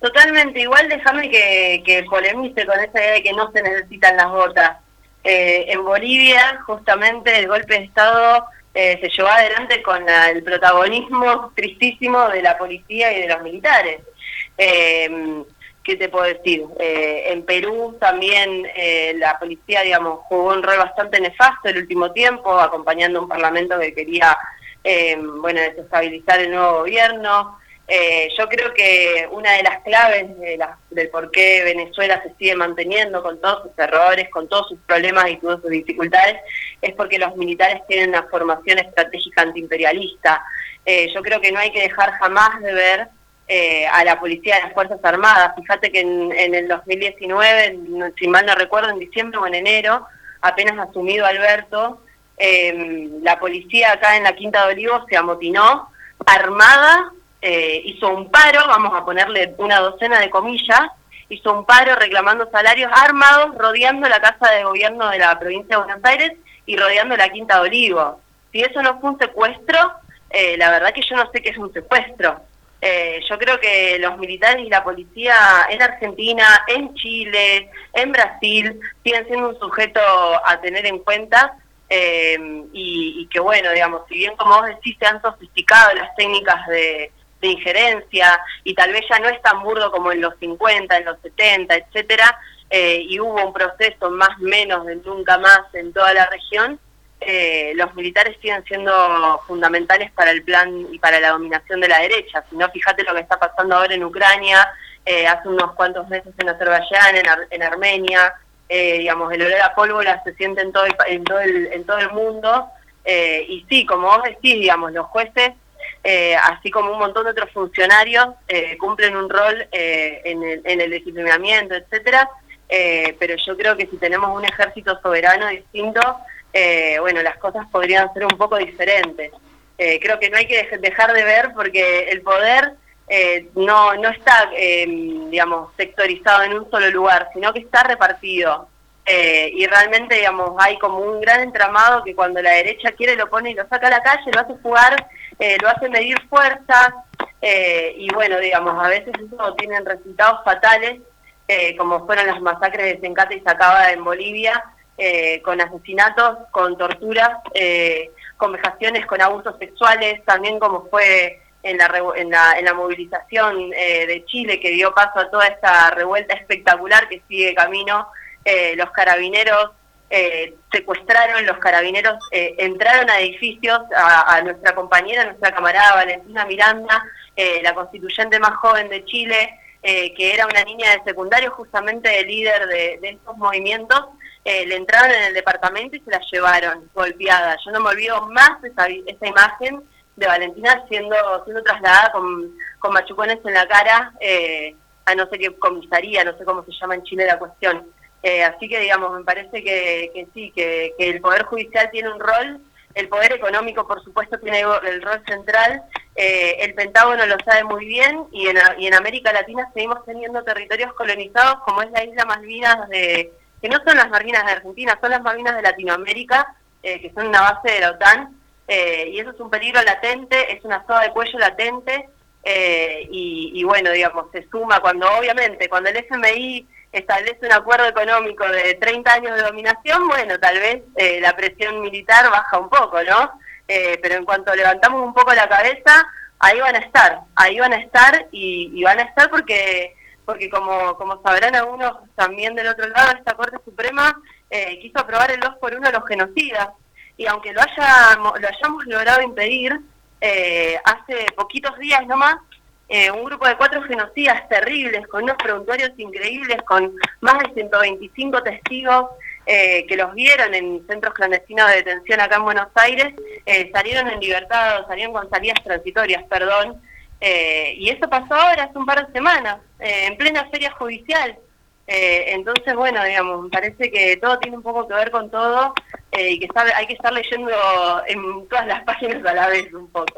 Totalmente, igual déjame que, que polemice con esa idea de que no se necesitan las botas. Eh, en Bolivia, justamente, el golpe de Estado eh, se llevó adelante con la- el protagonismo tristísimo de la policía y de los militares. Eh, ¿Qué te puedo decir? Eh, en Perú también eh, la policía, digamos, jugó un rol bastante nefasto el último tiempo, acompañando un parlamento que quería, eh, bueno, desestabilizar el nuevo gobierno. Eh, yo creo que una de las claves de la- del por qué Venezuela se sigue manteniendo con todos sus errores, con todos sus problemas y todas sus dificultades, es porque los militares tienen una formación estratégica antiimperialista. Eh, yo creo que no hay que dejar jamás de ver eh, a la policía de las Fuerzas Armadas. Fíjate que en, en el 2019, no- si mal no recuerdo, en diciembre o en enero, apenas asumido Alberto, eh, la policía acá en la Quinta de Olivos se amotinó, armada, eh, hizo un paro, vamos a ponerle una docena de comillas, hizo un paro reclamando salarios armados, rodeando la Casa de Gobierno de la provincia de Buenos Aires y rodeando la Quinta de Olivos. Si eso no fue un secuestro, eh, la verdad que yo no sé qué es un secuestro. Eh, yo creo que los militares y la policía en Argentina, en Chile, en Brasil, siguen siendo un sujeto a tener en cuenta eh, y, que bueno, digamos, si bien como vos decís se han sofisticado las técnicas de, de injerencia y tal vez ya no es tan burdo como en los 50, en los 70, etcétera, eh, y hubo un proceso más menos de nunca más en toda la región, eh, los militares siguen siendo fundamentales para el plan y para la dominación de la derecha. Si no, fíjate lo que está pasando ahora en Ucrania, eh, hace unos cuantos meses en Azerbaiyán, en, Ar- en Armenia, eh, digamos, el olor a pólvora se siente en todo el, en todo el, en todo el mundo. eh, y sí, como vos decís, digamos, los jueces, eh, así como un montón de otros funcionarios, cumplen un rol en, el, en el legitimamiento, etcétera. pero yo creo que si tenemos un ejército soberano distinto, eh, bueno, las cosas podrían ser un poco diferentes. Eh, creo que no hay que dej- dejar de ver porque el poder eh, no, no está, eh, digamos, sectorizado en un solo lugar, sino que está repartido. Eh, y realmente, digamos, hay como un gran entramado que cuando la derecha quiere lo pone y lo saca a la calle, lo hace jugar, eh, lo hace medir fuerza, eh, y bueno, digamos, a veces eso tiene resultados fatales, como fueron las masacres de Sencate y Sacaba en Bolivia, eh, con asesinatos, con torturas, eh, con vejaciones, con abusos sexuales, también como fue en la, en la, en la movilización eh, de Chile que dio paso a toda esta revuelta espectacular que sigue camino. Eh, los carabineros eh, secuestraron, los carabineros eh, entraron a edificios, a, nuestra compañera, nuestra camarada Valentina Miranda, la constituyente más joven de Chile, que era una niña de secundario, justamente líder de, de estos movimientos, eh, le entraron en el departamento y se la llevaron golpeada. Yo no me olvido más de esa, esa imagen de Valentina siendo, siendo trasladada con, con machucones en la cara eh, a no sé qué comisaría, no sé cómo se llama en Chile la cuestión. Eh, así que, digamos, me parece que, que sí, que, el Poder Judicial tiene un rol, el Poder Económico, por supuesto, tiene el rol central, eh, el Pentágono lo sabe muy bien y en, y en América Latina seguimos teniendo territorios colonizados como es la isla Malvinas, de, que no son las Malvinas de Argentina, son las Malvinas de Latinoamérica, eh, que son una base de la OTAN, eh, y eso es un peligro latente, es una soga de cuello latente, eh, y, y bueno, digamos, se suma cuando obviamente, cuando el FMI establece un acuerdo económico de 30 años de dominación, bueno, tal vez eh, la presión militar baja un poco, ¿no? Eh, pero en cuanto levantamos un poco la cabeza, ahí van a estar, ahí van a estar y, y van a estar porque porque como, como sabrán algunos también del otro lado, esta Corte Suprema eh, quiso aprobar el 2 por 1 a los genocidas. Y aunque lo, haya, lo hayamos logrado impedir, eh, hace poquitos días nomás, eh, un grupo de cuatro genocidas terribles, con unos preguntorios increíbles, con más de 125 testigos eh, que los vieron en centros clandestinos de detención acá en Buenos Aires, eh, salieron en libertad, salieron con salidas transitorias, perdón, eh, y eso pasó ahora hace un par de semanas, eh, en plena feria judicial. Eh, entonces, bueno, digamos, me parece que todo tiene un poco que ver con todo eh, y que sabe, hay que estar leyendo en todas las [LAUGHS] páginas a la vez un poco.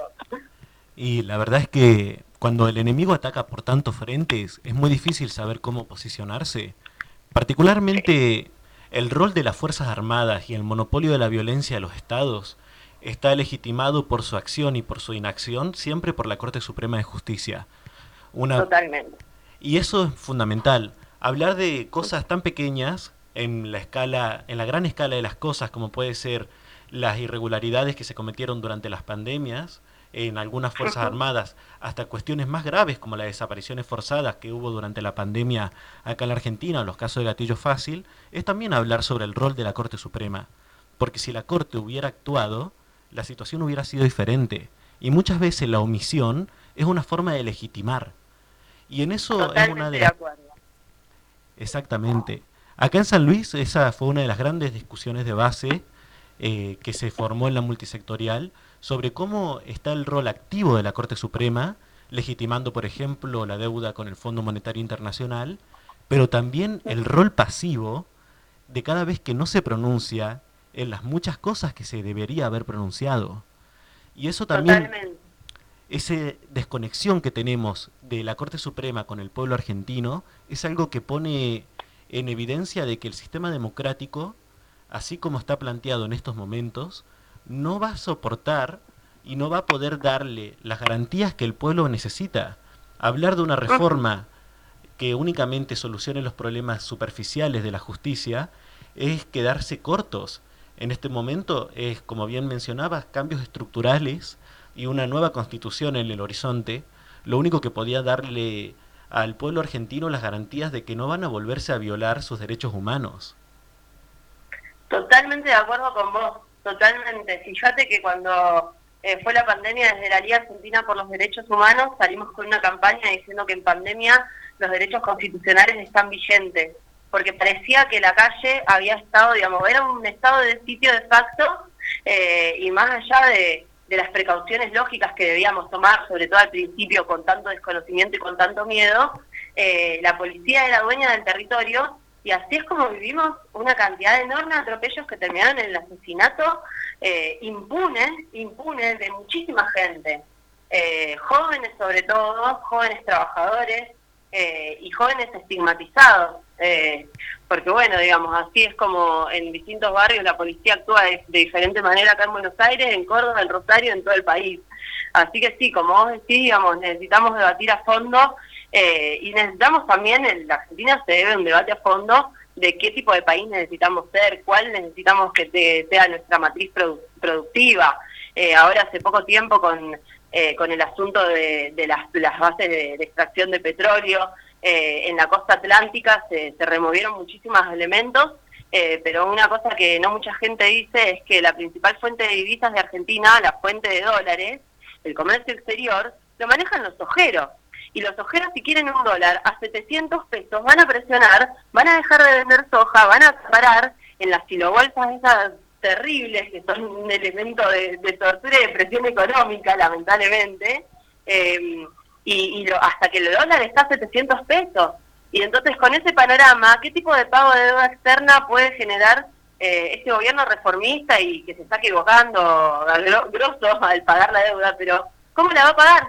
Y la verdad es que cuando el enemigo ataca por tantos frentes, es muy difícil saber cómo posicionarse. Particularmente el rol de las Fuerzas Armadas y el monopolio de la violencia de los estados está legitimado por su acción y por su inacción siempre por la Corte Suprema de Justicia. Una, Totalmente. y eso es fundamental. Hablar de cosas tan pequeñas en la escala, en la gran escala de las cosas, como puede ser las irregularidades que se cometieron durante las pandemias en algunas fuerzas armadas, hasta cuestiones más graves como las desapariciones forzadas que hubo durante la pandemia acá en la Argentina, o los casos de gatillo fácil, es también hablar sobre el rol de la Corte Suprema. Porque si la Corte hubiera actuado, la situación hubiera sido diferente. Y muchas veces la omisión es una forma de legitimar. Y en eso es una de de las acuerdo. Exactamente. Acá en San Luis esa fue una de las grandes discusiones de base eh, que se formó en la multisectorial sobre cómo está el rol activo de la Corte Suprema, legitimando, por ejemplo, la deuda con el Fondo Monetario Internacional, pero también el rol pasivo de cada vez que no se pronuncia en las muchas cosas que se debería haber pronunciado. Y eso también Totalmente. esa desconexión que tenemos de la Corte Suprema con el pueblo argentino es algo que pone en evidencia de que el sistema democrático, así como está planteado en estos momentos, no va a soportar y no va a poder darle las garantías que el pueblo necesita. Hablar de una reforma que únicamente solucione los problemas superficiales de la justicia es quedarse cortos. En este momento es, como bien mencionabas, cambios estructurales y una nueva constitución en el horizonte, lo único que podía darle al pueblo argentino las garantías de que no van a volverse a violar sus derechos humanos. Totalmente de acuerdo con vos, totalmente. Fíjate que cuando eh, fue la pandemia desde la Liga Argentina por los Derechos Humanos, salimos con una campaña diciendo que en pandemia los derechos constitucionales están vigentes, porque parecía que la calle había estado, digamos, era un estado de sitio de facto, eh, y más allá de, de las precauciones lógicas que debíamos tomar, sobre todo al principio con tanto desconocimiento y con tanto miedo, eh, la policía era dueña del territorio y así es como vivimos una cantidad enorme de atropellos que terminaron en el asesinato eh, impune, impune de muchísima gente, eh, jóvenes sobre todo, jóvenes trabajadores eh, y jóvenes estigmatizados, eh, porque bueno, digamos, así es como en distintos barrios la policía actúa de, diferente manera acá en Buenos Aires, en Córdoba, en Rosario, en todo el país. Así que sí, como vos decís, digamos, necesitamos debatir a fondo eh, y necesitamos también, en la Argentina se debe un debate a fondo de qué tipo de país necesitamos ser, cuál necesitamos que te- sea nuestra matriz produ- productiva. Eh, ahora hace poco tiempo con, eh, con el asunto de, las, las bases de extracción de petróleo, eh, en la costa atlántica se, se removieron muchísimos elementos, eh, pero una cosa que no mucha gente dice es que la principal fuente de divisas de Argentina, la fuente de dólares, el comercio exterior, lo manejan los ojeros. y los ojeros si quieren un dólar a 700 pesos van a presionar, van a dejar de vender soja, van a parar en las kilobolsas esas terribles que son un elemento de, de tortura y de presión económica, lamentablemente, eh, y, y lo- hasta que el dólar está a 700 pesos. Y entonces con ese panorama, ¿qué tipo de pago de deuda externa puede generar eh, este gobierno reformista y que se está equivocando grosso [LAUGHS] al pagar la deuda? Pero ¿cómo la va a pagar?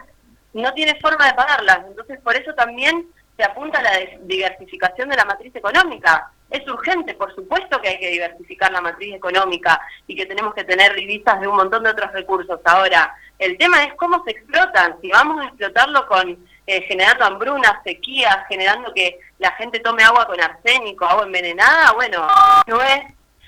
No tiene forma de pagarla. Entonces por eso también se apunta a la diversificación de la matriz económica. Es urgente, por supuesto que hay que diversificar la matriz económica y que tenemos que tener divisas de un montón de otros recursos. Ahora, el tema es cómo se explotan. Si vamos a explotarlo con eh, generando hambrunas, sequías, generando que la gente tome agua con arsénico, agua envenenada, bueno, no es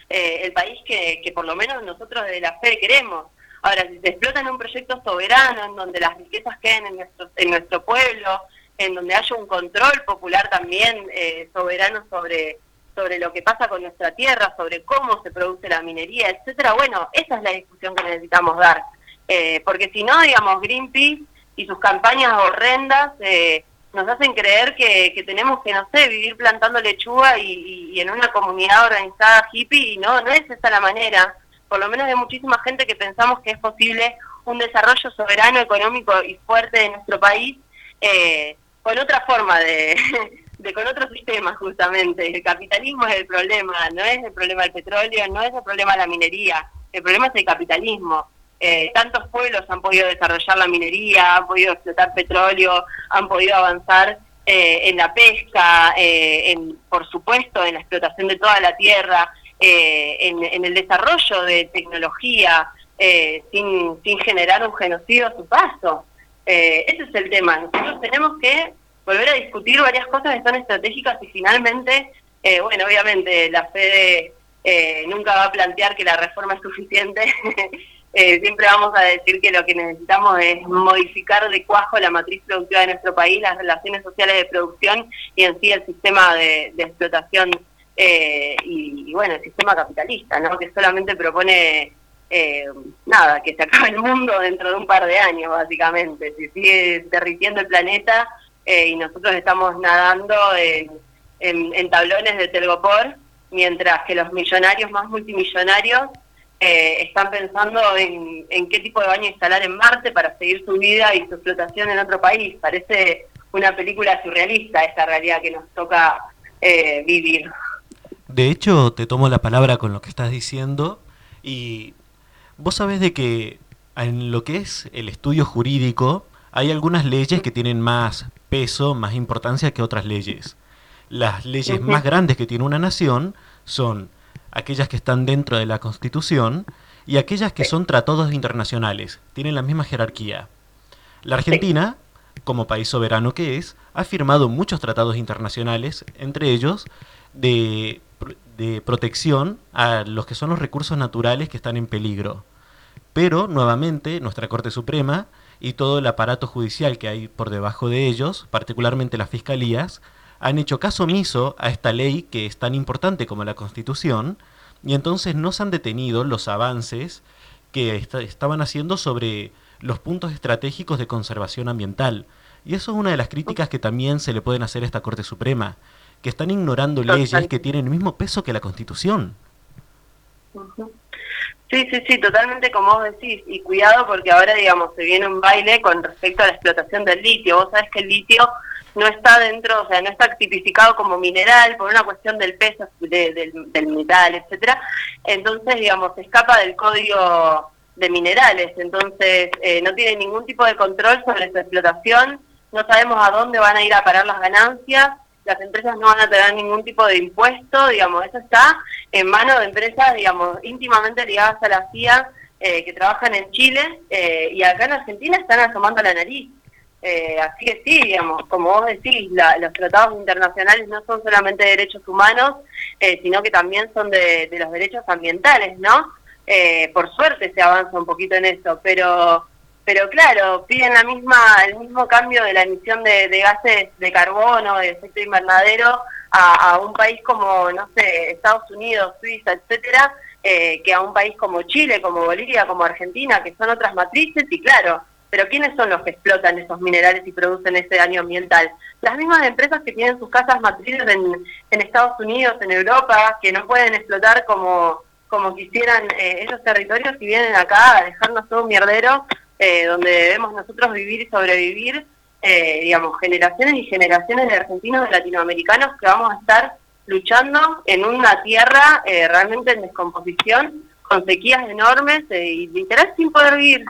eh, el país que, que por lo menos nosotros de la fe queremos. Ahora, si se explota en un proyecto soberano, en donde las riquezas queden en nuestro, en nuestro pueblo, en donde haya un control popular también eh, soberano sobre, sobre lo que pasa con nuestra tierra, sobre cómo se produce la minería, etcétera, bueno, esa es la discusión que necesitamos dar. Eh, porque si no, digamos, Greenpeace y sus campañas horrendas eh, nos hacen creer que, que tenemos que, no sé, vivir plantando lechuga y, en una comunidad organizada hippie, y no, no es esa la manera. Por lo menos hay muchísima gente que pensamos que es posible un desarrollo soberano, económico y fuerte de nuestro país eh, con otra forma de, [LAUGHS] de, con otro sistema justamente. El capitalismo es el problema, no es el problema del petróleo, no es el problema de la minería, el problema es el capitalismo. Eh, tantos pueblos han podido desarrollar la minería, han podido explotar petróleo, han podido avanzar eh, en la pesca, eh, en, por supuesto en la explotación de toda la tierra, eh, en, el desarrollo de tecnología, eh, sin, sin generar un genocidio a su paso. Ese es el tema. Nosotros tenemos que volver a discutir varias cosas que son estratégicas y finalmente, bueno, obviamente la FEDE nunca va a plantear que la reforma es suficiente. [LAUGHS] Eh, siempre vamos a decir que lo que necesitamos es modificar de cuajo la matriz productiva de nuestro país, las relaciones sociales de producción y en sí el sistema de, de explotación eh, y, bueno, el sistema capitalista, ¿no? que solamente propone eh, nada, que se acabe el mundo dentro de un par de años, básicamente. Se sigue derritiendo el planeta eh, y nosotros estamos nadando en, en tablones de telgopor, mientras que los millonarios más multimillonarios eh, están pensando en, en, qué tipo de baño instalar en Marte para seguir su vida y su explotación en otro país. Parece una película surrealista esta realidad que nos toca eh, vivir. De hecho, te tomo la palabra con lo que estás diciendo y vos sabés de que en lo que es el estudio jurídico hay algunas leyes que tienen más peso, más importancia que otras leyes. Las leyes uh -huh. más grandes que tiene una nación son aquellas que están dentro de la Constitución y aquellas que son tratados internacionales, tienen la misma jerarquía. La Argentina, como país soberano que es, ha firmado muchos tratados internacionales, entre ellos de, de protección a los que son los recursos naturales que están en peligro. Pero, nuevamente, nuestra Corte Suprema y todo el aparato judicial que hay por debajo de ellos, particularmente las fiscalías, han hecho caso omiso a esta ley que es tan importante como la Constitución, y entonces no se han detenido los avances que est estaban haciendo sobre los puntos estratégicos de conservación ambiental. Y eso es una de las críticas que también se le pueden hacer a esta Corte Suprema, que están ignorando Total. leyes que tienen el mismo peso que la Constitución. Uh -huh. Sí, sí, sí, totalmente como vos decís. Y cuidado porque ahora, digamos, se viene un baile con respecto a la explotación del litio. Vos sabés que el litio no está dentro, o sea, no está tipificado como mineral por una cuestión del peso de, del, del metal, etcétera. Entonces, digamos, se escapa del código de minerales. Entonces, eh, no tiene ningún tipo de control sobre su explotación. No sabemos a dónde van a ir a parar las ganancias. Las empresas no van a tener ningún tipo de impuesto, digamos, eso está en manos de empresas, digamos, íntimamente ligadas a la CIA, eh, que trabajan en Chile eh, y acá en Argentina están asomando la nariz. Eh, así que sí, digamos, como vos decís, la, los tratados internacionales no son solamente de derechos humanos, eh, sino que también son de, los derechos ambientales, ¿no? Eh, por suerte se avanza un poquito en eso, pero pero claro, piden la misma el mismo cambio de la emisión de, de gases de carbono, de efecto invernadero, a, a, un país como, no sé, Estados Unidos, Suiza, etcétera, eh, que a un país como Chile, como Bolivia, como Argentina, que son otras matrices, y claro, Pero ¿quiénes son los que explotan esos minerales y producen ese daño ambiental? Las mismas empresas que tienen sus casas matrices en, Estados Unidos, en Europa, que no pueden explotar como, como quisieran eh, esos territorios y vienen acá a dejarnos todo un mierdero eh, donde debemos nosotros vivir y sobrevivir, eh, digamos, generaciones y generaciones de argentinos y latinoamericanos que vamos a estar luchando en una tierra eh, realmente en descomposición, con sequías enormes eh, y literal sin poder vivir.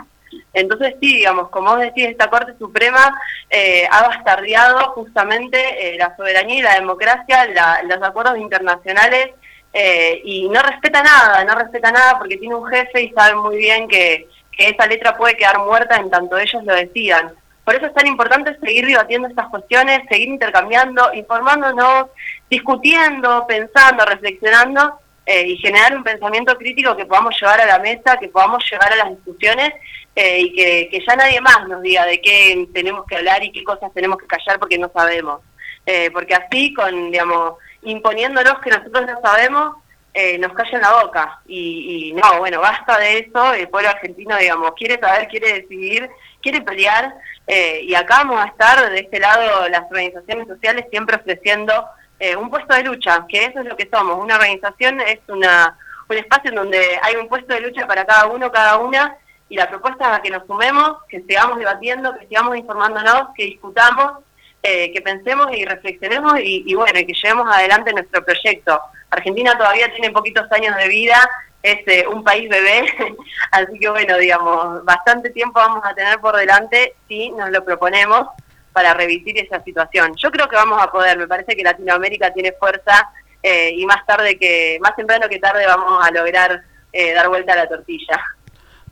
Entonces sí, digamos, como vos decís, esta Corte Suprema eh, ha bastardeado justamente eh, la soberanía y la democracia, la- los acuerdos internacionales eh, y no respeta nada, no respeta nada porque tiene un jefe y sabe muy bien que, esa letra puede quedar muerta en tanto ellos lo decidan. Por eso es tan importante seguir debatiendo estas cuestiones, seguir intercambiando, informándonos, discutiendo, pensando, reflexionando eh, y generar un pensamiento crítico que podamos llevar a la mesa, que podamos llevar a las discusiones eh, y que, que ya nadie más nos diga de qué tenemos que hablar y qué cosas tenemos que callar porque no sabemos. Eh, porque así, con digamos imponiéndonos que nosotros no sabemos, eh, nos callan la boca. Y, y no, bueno, basta de eso. El pueblo argentino, digamos, quiere saber, quiere decidir, quiere pelear. eh, y acá vamos a estar de este lado, las organizaciones sociales, siempre ofreciendo eh, un puesto de lucha, que eso es lo que somos. Una organización es una un espacio en donde hay un puesto de lucha para cada uno, cada una, y la propuesta es a que nos sumemos, que sigamos debatiendo, que sigamos informándonos, que discutamos, eh, que pensemos y reflexionemos y, y bueno, que llevemos adelante nuestro proyecto. Argentina todavía tiene poquitos años de vida, es eh, un país bebé, [LAUGHS] así que bueno, digamos, bastante tiempo vamos a tener por delante si nos lo proponemos para revisir esa situación. Yo creo que vamos a poder, me parece que Latinoamérica tiene fuerza eh, y más tarde que, más temprano que tarde vamos a lograr eh, dar vuelta a la tortilla.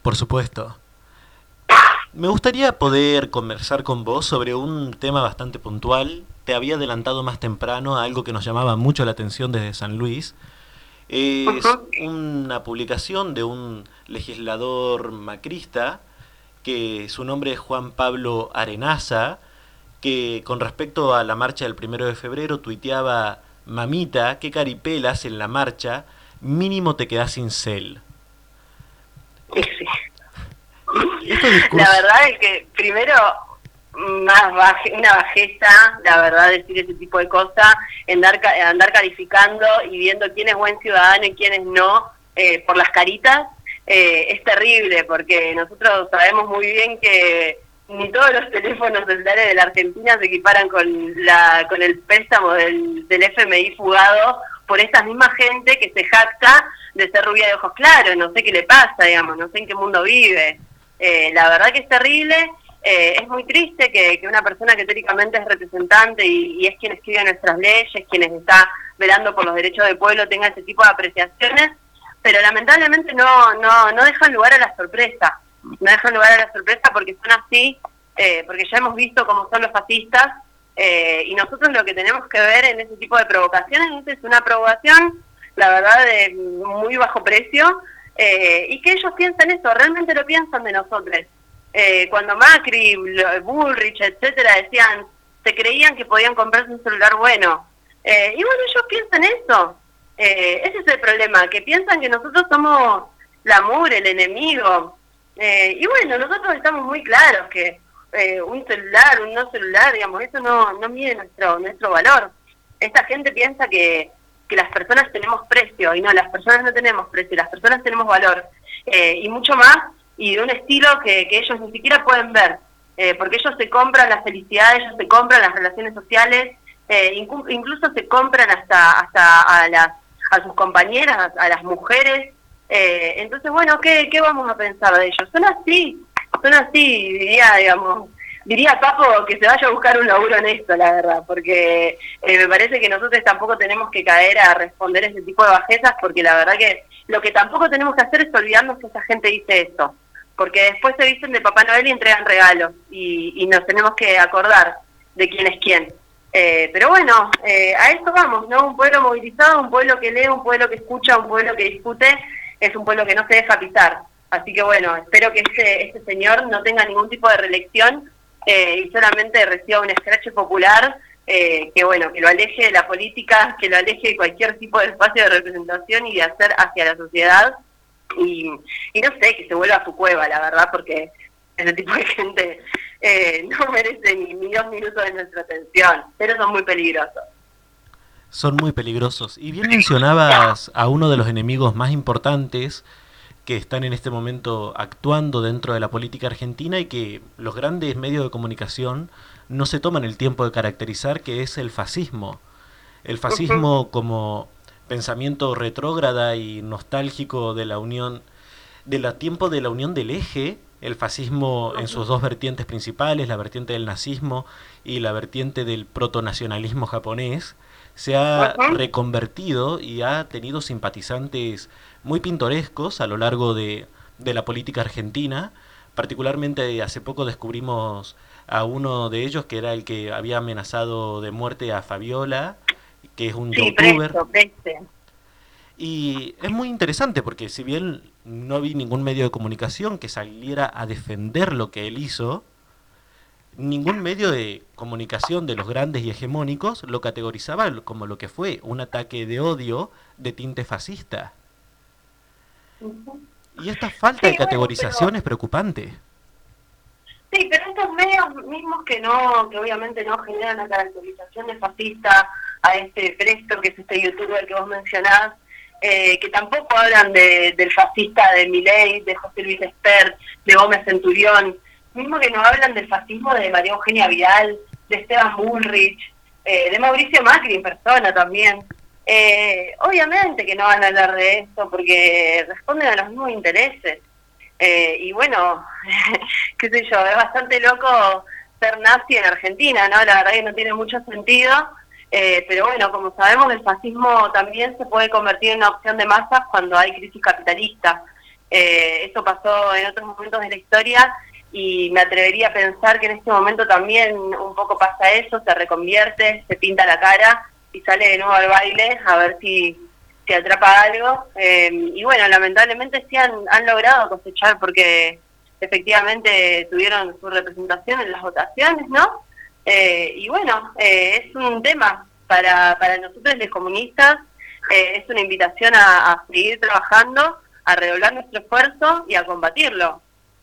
Por supuesto. Me gustaría poder conversar con vos sobre un tema bastante puntual. Te había adelantado más temprano a algo que nos llamaba mucho la atención desde San Luis. Es una publicación de un legislador macrista que su nombre es Juan Pablo Arenaza, que con respecto a la marcha del primero de febrero tuiteaba, mamita, qué caripelas en la marcha, mínimo te quedás sin cel. Sí. Discursos- La verdad es que primero más baje, una bajeza, la verdad, decir ese tipo de cosas, andar, andar calificando y viendo quién es buen ciudadano y quién es no eh, por las caritas, eh, es terrible porque nosotros sabemos muy bien que ni todos los teléfonos celulares de la Argentina se equiparan con la con el préstamo del, del FMI fugado por esta misma gente que se jacta de ser rubia de ojos claros, no sé qué le pasa, digamos, no sé en qué mundo vive. Eh, la verdad que es terrible, eh, es muy triste que, una persona que teóricamente es representante y, es quien escribe nuestras leyes, quienes está velando por los derechos del pueblo, tenga ese tipo de apreciaciones, pero lamentablemente no, no, no dejan lugar a la sorpresa, no dejan lugar a la sorpresa porque son así, eh, porque ya hemos visto cómo son los fascistas, eh, y nosotros lo que tenemos que ver en ese tipo de provocaciones es una provocación, la verdad, de muy bajo precio, eh, y que ellos piensan eso, realmente lo piensan de nosotros. Eh, cuando Macri, Bullrich, etcétera, decían, se creían que podían comprarse un celular bueno. Eh, y bueno, ellos piensan eso. Eh, ese es el problema, que piensan que nosotros somos la mugre, el enemigo. Eh, y bueno, nosotros estamos muy claros que eh, un celular, un no celular, digamos, eso no, no mide nuestro, nuestro valor. Esta gente piensa que, que las personas tenemos precio, y no, las personas no tenemos precio, las personas tenemos valor. Eh, y mucho más, y de un estilo que, que ellos ni siquiera pueden ver, eh, porque ellos se compran la felicidad, ellos se compran las relaciones sociales, eh, incluso se compran hasta, hasta a, las, a sus compañeras, a, a las mujeres. Eh, entonces, bueno, ¿qué, ¿qué vamos a pensar de ellos? Son así, son así, diría, digamos, diría Papo que se vaya a buscar un laburo en esto, la verdad, porque eh, me parece que nosotros tampoco tenemos que caer a responder ese tipo de bajezas, porque la verdad que lo que tampoco tenemos que hacer es olvidarnos que esa gente dice esto, porque después se dicen de Papá Noel y entregan regalos, y, y nos tenemos que acordar de quién es quién. Eh, pero bueno, eh, a eso vamos, ¿no? Un pueblo movilizado, un pueblo que lee, un pueblo que escucha, un pueblo que discute, es un pueblo que no se deja pisar. Así que bueno, espero que este, este señor no tenga ningún tipo de reelección eh, y solamente reciba un escrache popular eh, que bueno, que lo aleje de la política, que lo aleje de cualquier tipo de espacio de representación y de hacer hacia la sociedad y, y no sé, que se vuelva a su cueva, la verdad, porque ese tipo de gente eh, [LAUGHS] no merece ni, ni dos minutos de nuestra atención, pero son muy peligrosos. Son muy peligrosos. Y bien mencionabas a uno de los enemigos más importantes que están en este momento actuando dentro de la política argentina y que los grandes medios de comunicación no se toman el tiempo de caracterizar, que es el fascismo. El fascismo como pensamiento retrógrada y nostálgico de la Unión, de la tiempo de la Unión del Eje, el fascismo en sus dos vertientes principales, la vertiente del nazismo y la vertiente del protonacionalismo japonés, se ha reconvertido y ha tenido simpatizantes muy pintorescos a lo largo de, de la política argentina. Particularmente hace poco descubrimos a uno de ellos que era el que había amenazado de muerte a Fabiola, que es un Sí, youtuber. presto. Y es muy interesante porque si bien no vi ningún medio de comunicación que saliera a defender lo que él hizo, ningún medio de comunicación de los grandes y hegemónicos lo categorizaba como lo que fue un ataque de odio de tinte fascista. Y esta falta Sí, de bueno, categorización pero- es preocupante. Sí, pero estos medios mismos que no, que obviamente no generan la caracterización de fascista a este Presto, que es este youtuber que vos mencionás, eh, que tampoco hablan de, del fascista de Milei, de José Luis Espert, de Gómez Centurión, mismo que no hablan del fascismo de María Eugenia Vidal, de Esteban Bullrich, eh, de Mauricio Macri en persona también. Eh, obviamente que no van a hablar de esto porque responden a los mismos intereses. Eh, y bueno, [LAUGHS] qué sé yo, es bastante loco ser nazi en Argentina, ¿no? La verdad que no tiene mucho sentido, eh, pero bueno, como sabemos, el fascismo también se puede convertir en una opción de masas cuando hay crisis capitalista. Eh, eso pasó en otros momentos de la historia y me atrevería a pensar que en este momento también un poco pasa eso, se reconvierte, se pinta la cara y sale de nuevo al baile a ver si, si atrapa algo. Eh, y bueno, lamentablemente sí han, han logrado cosechar porque efectivamente tuvieron su representación en las votaciones, ¿no? Eh, y bueno, eh, es un tema para, para nosotros los comunistas, eh, es una invitación a, a seguir trabajando, a redoblar nuestro esfuerzo y a combatirlo.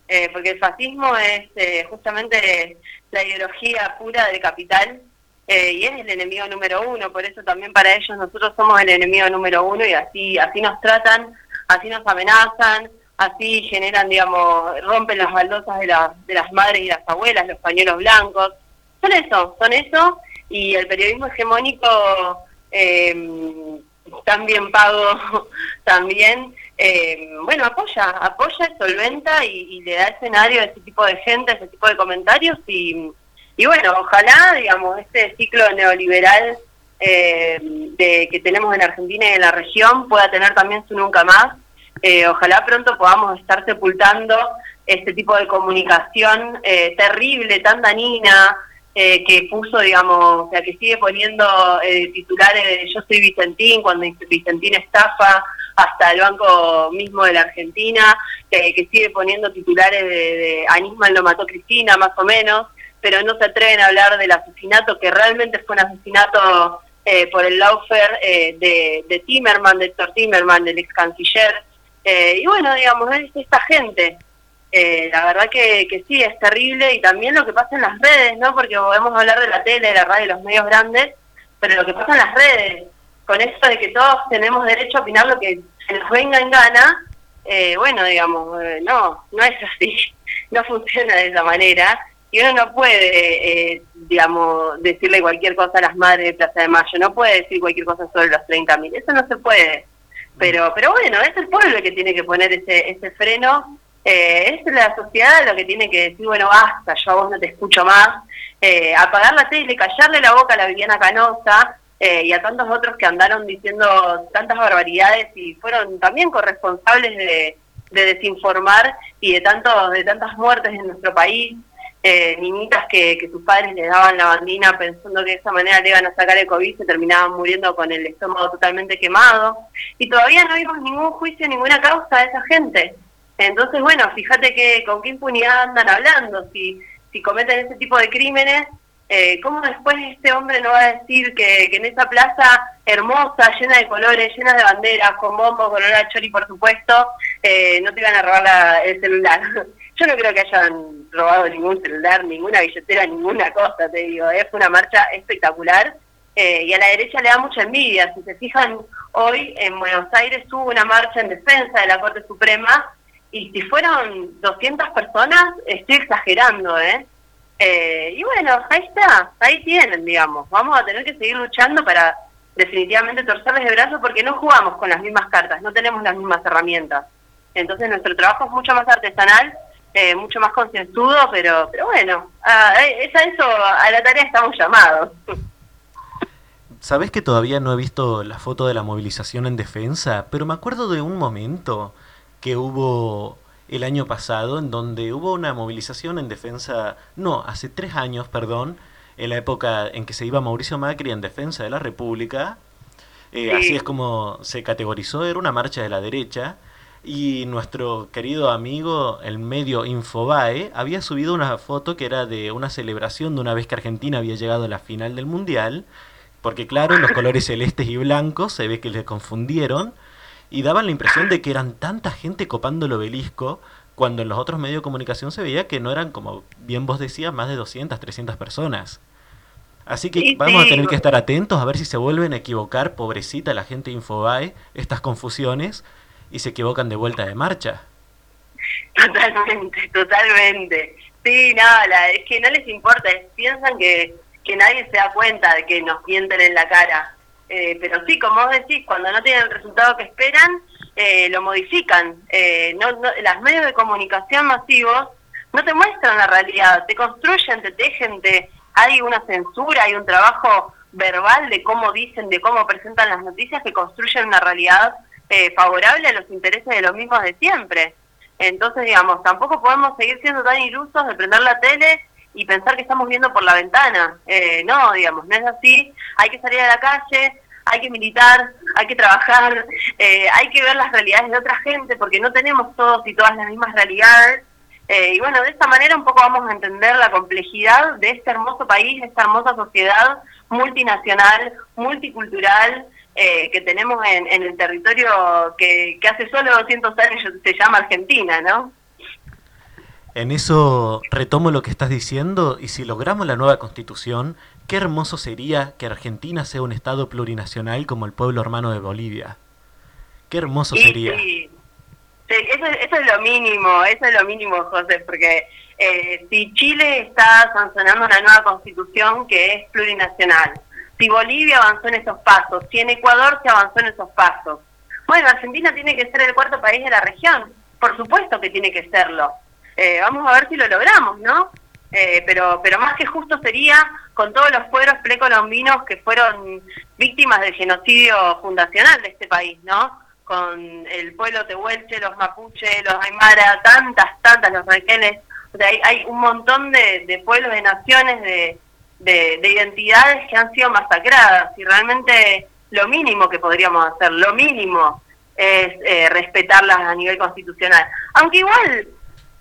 Eh, porque el fascismo es eh, justamente la ideología pura del capital eh, y es el enemigo número uno, por eso también para ellos nosotros somos el enemigo número uno y así, así nos tratan, así nos amenazan, así generan, digamos, rompen las baldosas de, la- de las madres y las abuelas, los pañuelos blancos. Son eso, son eso, y el periodismo hegemónico eh, tan pago [LAUGHS] también, eh, bueno, apoya, apoya, solventa y, le da escenario a ese tipo de gente, a ese tipo de comentarios y, y bueno, ojalá, digamos, este ciclo neoliberal eh, de, que tenemos en Argentina y en la región pueda tener también su nunca más. Eh, ojalá pronto podamos estar sepultando este tipo de comunicación eh, terrible, tan dañina, eh, que puso, digamos, o sea, que sigue poniendo eh, titulares de yo soy Vicentín, cuando Vicentín estafa, hasta el banco mismo de la Argentina, que, sigue poniendo titulares de, de Anisman lo mató Cristina, más o menos, pero no se atreven a hablar del asesinato, que realmente fue un asesinato eh, por el lawfare eh, de, de Timerman, de Héctor Timerman, del ex canciller. Eh, y bueno, digamos, es esta gente. Eh, la verdad que, que sí, es terrible y también lo que pasa en las redes, ¿no? Porque podemos hablar de la tele, de la radio, de los medios grandes, pero lo que pasa en las redes, con esto de que todos tenemos derecho a opinar lo que se nos venga en gana, eh, bueno, digamos, eh, no, no es así, [LAUGHS] no funciona de esa manera y uno no puede, eh, digamos, decirle cualquier cosa a las madres de Plaza de Mayo, no puede decir cualquier cosa sobre los 30.000, eso no se puede. Pero, pero bueno, es el pueblo el que tiene que poner ese, ese freno, eh, es la sociedad lo que tiene que decir, bueno, basta, yo a vos no te escucho más, eh, apagar la tele, callarle la boca a la Viviana Canosa eh, y a tantos otros que andaron diciendo tantas barbaridades y fueron también corresponsables de, de desinformar y de tantos de tantas muertes en nuestro país, eh, niñitas que, que sus padres les daban la bandina pensando que de esa manera le iban a sacar el COVID, se terminaban muriendo con el estómago totalmente quemado y todavía no vimos ningún juicio, ninguna causa de esa gente. Entonces, bueno, fíjate que con qué impunidad andan hablando, si, si cometen ese tipo de crímenes, eh, ¿cómo después este hombre no va a decir que, en esa plaza hermosa, llena de colores, llena de banderas, con bombos, con olor chori, por supuesto, eh, no te iban a robar la- el celular? [LAUGHS] Yo no creo que hayan robado ningún celular, ninguna billetera, ninguna cosa, te digo. ¿eh? Fue una marcha espectacular eh, y a la derecha le da mucha envidia. Si se fijan, hoy en Buenos Aires hubo una marcha en defensa de la Corte Suprema y si fueron 200 personas, estoy exagerando, ¿eh? Eh, y bueno, ahí está, ahí tienen, digamos. Vamos a tener que seguir luchando para definitivamente torcerles el brazo porque no jugamos con las mismas cartas, no tenemos las mismas herramientas. Entonces nuestro trabajo es mucho más artesanal, eh, mucho más concienzudo, pero pero bueno, a, es a eso, a la tarea estamos llamados. Sabés que todavía no he visto la foto de la movilización en defensa, pero me acuerdo de un momento que hubo el año pasado en donde hubo una movilización en defensa, no, hace tres años, perdón, en la época en que se iba Mauricio Macri en defensa de la República. Eh, Sí. Así es como se categorizó, era una marcha de la derecha. Y nuestro querido amigo, el medio Infobae, había subido una foto que era de una celebración de una vez que Argentina había llegado a la final del Mundial. Porque claro, los colores celestes y blancos se ve que le confundieron y daban la impresión de que eran tanta gente copando el obelisco cuando en los otros medios de comunicación se veía que no eran, como bien vos decías, más de 200, 300 personas. Así que Sí, vamos a tener que estar atentos a ver si se vuelven a equivocar, pobrecita la gente de Infobae, estas confusiones y se equivocan de vuelta de marcha. Totalmente, totalmente. Sí, no, la- es que no les importa, piensan que, que nadie se da cuenta de que nos mienten en la cara. Eh, pero sí, como vos decís, cuando no tienen el resultado que esperan, eh, lo modifican. Eh, no, no, las medios de comunicación masivos no te muestran la realidad, te construyen, te tejen, te, hay una censura, hay un trabajo verbal de cómo dicen, de cómo presentan las noticias que construyen una realidad eh, favorable a los intereses de los mismos de siempre. Entonces, digamos, tampoco podemos seguir siendo tan ilusos de prender la tele y pensar que estamos viendo por la ventana. Eh, no, digamos, no es así. Hay que salir a la calle, hay que militar, hay que trabajar, eh, hay que ver las realidades de otra gente porque no tenemos todos y todas las mismas realidades. Eh, y bueno, de esta manera un poco vamos a entender la complejidad de este hermoso país, esta hermosa sociedad multinacional, multicultural, eh, que tenemos en, el territorio que, que hace solo 200 años se llama Argentina, ¿no? En eso retomo lo que estás diciendo y si logramos la nueva constitución, qué hermoso sería que Argentina sea un estado plurinacional como el pueblo hermano de Bolivia. Qué hermoso Y sería. eso, eso es lo mínimo, eso es lo mínimo, José, porque eh, si Chile está sancionando una nueva constitución que es plurinacional, si Bolivia avanzó en esos pasos, si en Ecuador se avanzó en esos pasos, bueno, Argentina tiene que ser el cuarto país de la región, por supuesto que tiene que serlo. Eh, vamos a ver si lo logramos, ¿no? Eh, pero, pero más que justo sería con todos los pueblos precolombinos que fueron víctimas del genocidio fundacional de este país, ¿no? Con el pueblo tehuelche, los mapuche, los aymara, tantas, tantas, los requenes. O sea, hay, hay un montón de, de pueblos, de naciones, de, de, de identidades que han sido masacradas. Y realmente lo mínimo que podríamos hacer, lo mínimo, es eh, respetarlas a nivel constitucional. Aunque igual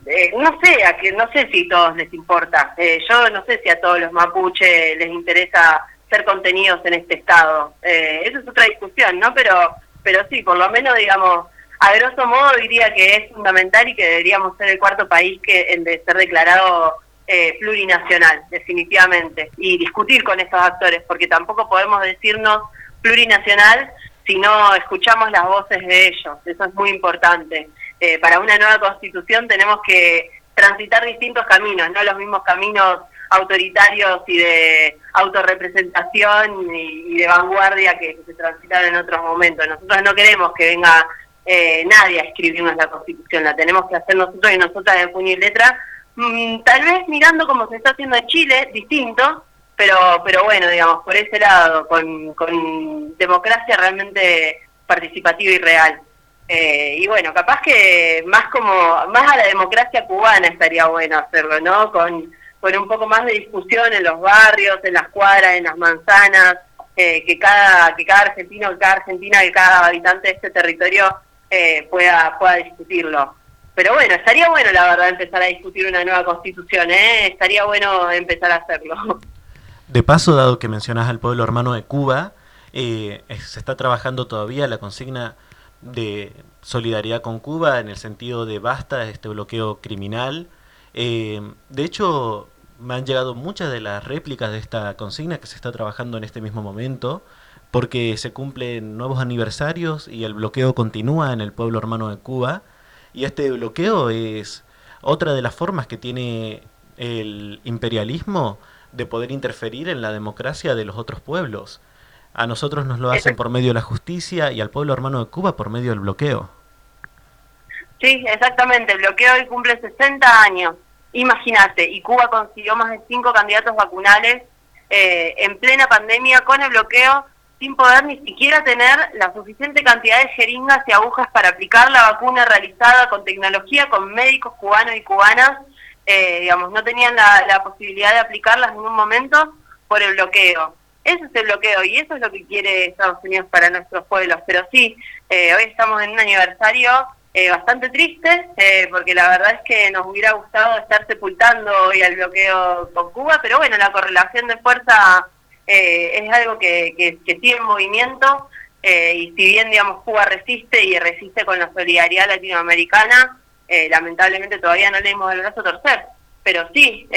eh, no sé, a que no sé si a todos les importa. Eh, yo no sé si a todos los mapuche les interesa ser contenidos en este estado. Eh, eso es otra discusión, ¿no? Pero, pero sí, por lo menos, digamos, a grosso modo diría que es fundamental y que deberíamos ser el cuarto país que en de ser declarado eh, plurinacional, definitivamente, y discutir con estos actores, porque tampoco podemos decirnos plurinacional si no escuchamos las voces de ellos. Eso es muy importante. Eh, para una nueva constitución tenemos que transitar distintos caminos, no los mismos caminos autoritarios y de autorrepresentación y, de vanguardia que, que se transitaron en otros momentos. Nosotros no queremos que venga eh, nadie a escribirnos la constitución, la tenemos que hacer nosotros y nosotras de puño y letra, Mm, tal vez mirando como se está haciendo en Chile, distinto, pero pero bueno, digamos, por ese lado, con, con democracia realmente participativa y real. Eh, y bueno, capaz que más como, más a la democracia cubana estaría bueno hacerlo, ¿no? Con, con un poco más de discusión en los barrios, en las cuadras, en las manzanas, eh, que cada que cada argentino, que cada argentina, que cada habitante de este territorio eh, pueda pueda discutirlo. Pero bueno, estaría bueno la verdad empezar a discutir una nueva constitución, ¿eh? Estaría bueno empezar a hacerlo. De paso, dado que mencionas al pueblo hermano de Cuba, eh, se está trabajando todavía la consigna de solidaridad con Cuba en el sentido de basta de este bloqueo criminal Eh, de hecho, me han llegado muchas de las réplicas de esta consigna que se está trabajando en este mismo momento, porque se cumplen nuevos aniversarios y el bloqueo continúa en el pueblo hermano de Cuba. Y este bloqueo es otra de las formas que tiene el imperialismo de poder interferir en la democracia de los otros pueblos. A nosotros nos lo hacen por medio de la justicia y al pueblo hermano de Cuba por medio del bloqueo. Sí, exactamente. El bloqueo hoy cumple 60 años. Imagínate, y Cuba consiguió más de cinco candidatos vacunales eh, en plena pandemia con el bloqueo sin poder ni siquiera tener la suficiente cantidad de jeringas y agujas para aplicar la vacuna realizada con tecnología, con médicos cubanos y cubanas. Eh, digamos, no tenían la, la posibilidad de aplicarlas en ningún momento por el bloqueo. Ese es el bloqueo y eso es lo que quiere Estados Unidos para nuestros pueblos. Pero sí, eh, hoy estamos en un aniversario eh, bastante triste, eh, porque la verdad es que nos hubiera gustado estar sepultando hoy el bloqueo con Cuba, pero bueno, la correlación de fuerza eh, es algo que, que, que sigue en movimiento, eh, y si bien, digamos, Cuba resiste y resiste con la solidaridad latinoamericana, eh, lamentablemente todavía no le dimos el brazo a torcer. Pero sí,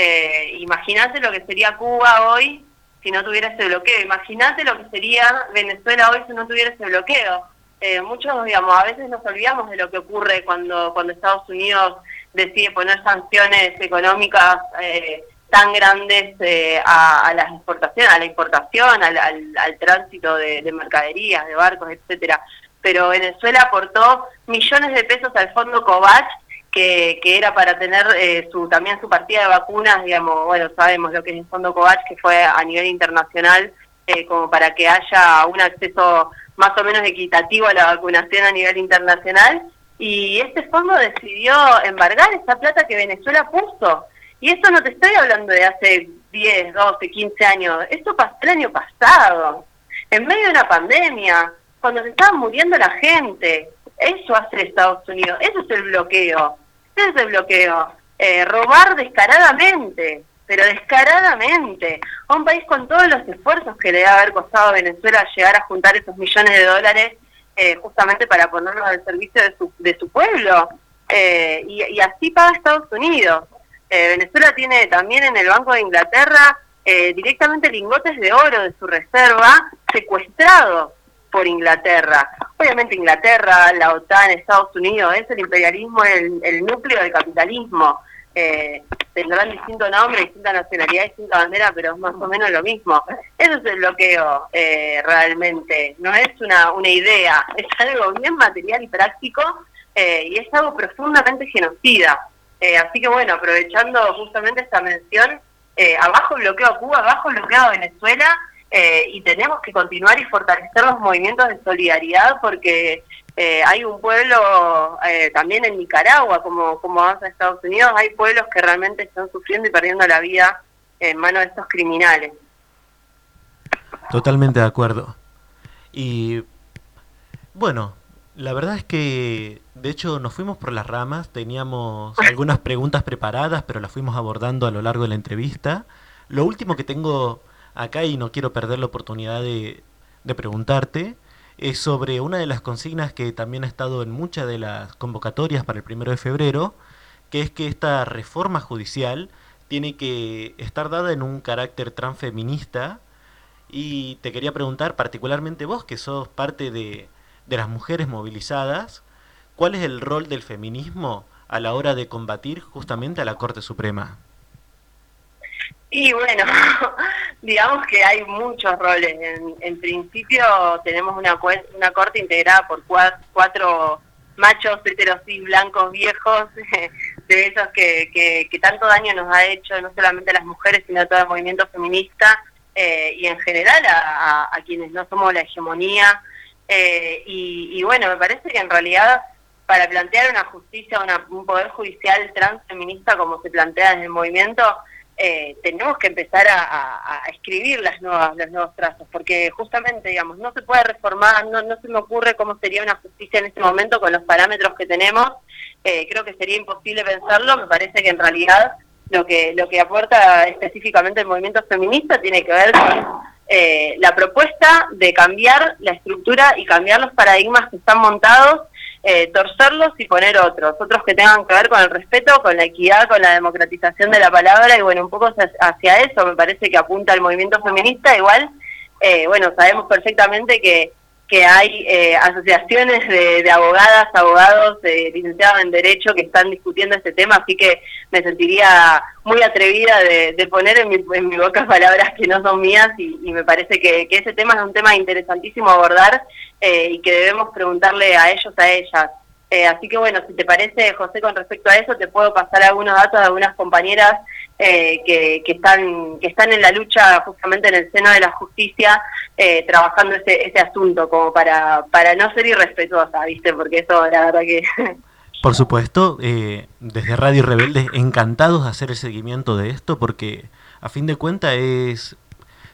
imagínate lo que sería Cuba hoy si no tuviera ese bloqueo. Imagínate lo que sería Venezuela hoy si no tuviera ese bloqueo. Eh, muchos, digamos, a veces nos olvidamos de lo que ocurre cuando, cuando Estados Unidos decide poner sanciones económicas eh, tan grandes eh, a, a las exportaciones, a la importación, al, al, al tránsito de, de mercaderías, de barcos, etcétera. Pero Venezuela aportó millones de pesos al fondo COVAX que, que era para tener eh, su también su partida de vacunas, digamos, bueno, sabemos lo que es el Fondo COVAX, que fue a nivel internacional, eh, como para que haya un acceso más o menos equitativo a la vacunación a nivel internacional, y este fondo decidió embargar esa plata que Venezuela puso. Y esto no te estoy hablando de hace 10, 12, 15 años, esto pasó el año pasado, en medio de una pandemia, cuando se estaba muriendo la gente. Eso hace Estados Unidos, eso es el bloqueo, ese es el bloqueo. Eh, robar descaradamente, pero descaradamente, a un país con todos los esfuerzos que le debe haber costado a Venezuela llegar a juntar esos millones de dólares eh, justamente para ponerlos al servicio de su, de su pueblo. Eh, y, y así paga Estados Unidos. Eh, Venezuela tiene también en el Banco de Inglaterra eh, directamente lingotes de oro de su reserva secuestrados por Inglaterra. Obviamente Inglaterra, la OTAN, Estados Unidos, es el imperialismo, el, el núcleo del capitalismo. Eh, tendrán distinto nombre, distinta nacionalidad, distinta bandera, pero es más o menos lo mismo. Eso es el bloqueo eh, realmente, no es una, una idea, es algo bien material y práctico eh, y es algo profundamente genocida. Eh, así que bueno, aprovechando justamente esta mención, eh, abajo bloqueo a Cuba, abajo bloqueo a Venezuela, eh, y tenemos que continuar y fortalecer los movimientos de solidaridad porque eh, hay un pueblo eh, también en Nicaragua, como, como avanza Estados Unidos, hay pueblos que realmente están sufriendo y perdiendo la vida en manos de estos criminales. Totalmente de acuerdo. Y bueno, la verdad es que de hecho nos fuimos por las ramas, teníamos [LAUGHS] algunas preguntas preparadas, pero las fuimos abordando a lo largo de la entrevista. Lo último que tengo acá y no quiero perder la oportunidad de, preguntarte es sobre una de las consignas que también ha estado en muchas de las convocatorias para el primero de febrero, que es que esta reforma judicial tiene que estar dada en un carácter transfeminista y te quería preguntar, particularmente vos, que sos parte de las mujeres movilizadas, ¿cuál es el rol del feminismo a la hora de combatir justamente a la Corte Suprema? Y bueno, [LAUGHS] digamos que hay muchos roles. En, en principio tenemos una, una corte integrada por cua- cuatro machos heterosis blancos viejos, [LAUGHS] de esos que, que, tanto daño nos ha hecho no solamente a las mujeres, sino a todo el movimiento feminista eh, y en general a, a- a quienes no somos la hegemonía. Eh, y, y bueno, me parece que en realidad para plantear una justicia, una- un poder judicial transfeminista como se plantea desde el movimiento, eh, tenemos que empezar a, escribir las nuevas, los nuevos trazos, porque justamente, digamos, no se puede reformar, no, no se me ocurre cómo sería una justicia en este momento con los parámetros que tenemos, eh, creo que sería imposible pensarlo, me parece que en realidad lo que, lo que aporta específicamente el movimiento feminista tiene que ver con eh, la propuesta de cambiar la estructura y cambiar los paradigmas que están montados eh, torcerlos y poner otros, otros que tengan que ver con el respeto, con la equidad, con la democratización de la palabra y bueno, un poco hacia- eso me parece que apunta el movimiento feminista, igual, eh, bueno, sabemos perfectamente que, que hay eh, asociaciones de, de abogadas, abogados, eh, licenciados en Derecho que están discutiendo este tema, así que me sentiría muy atrevida de, poner en mi, en mi boca palabras que no son mías y, me parece que, ese tema es un tema interesantísimo abordar eh, y que debemos preguntarle a ellos, a ellas. Eh, así que bueno, si te parece, José, con respecto a eso, te puedo pasar algunos datos de algunas compañeras eh, que, que están que están en la lucha justamente en el seno de la justicia eh, trabajando ese, ese asunto como para para no ser irrespetuosa, ¿viste? Porque eso la verdad que [LAUGHS] Por supuesto, eh, desde Radio Rebelde encantados de hacer el seguimiento de esto porque a fin de cuentas es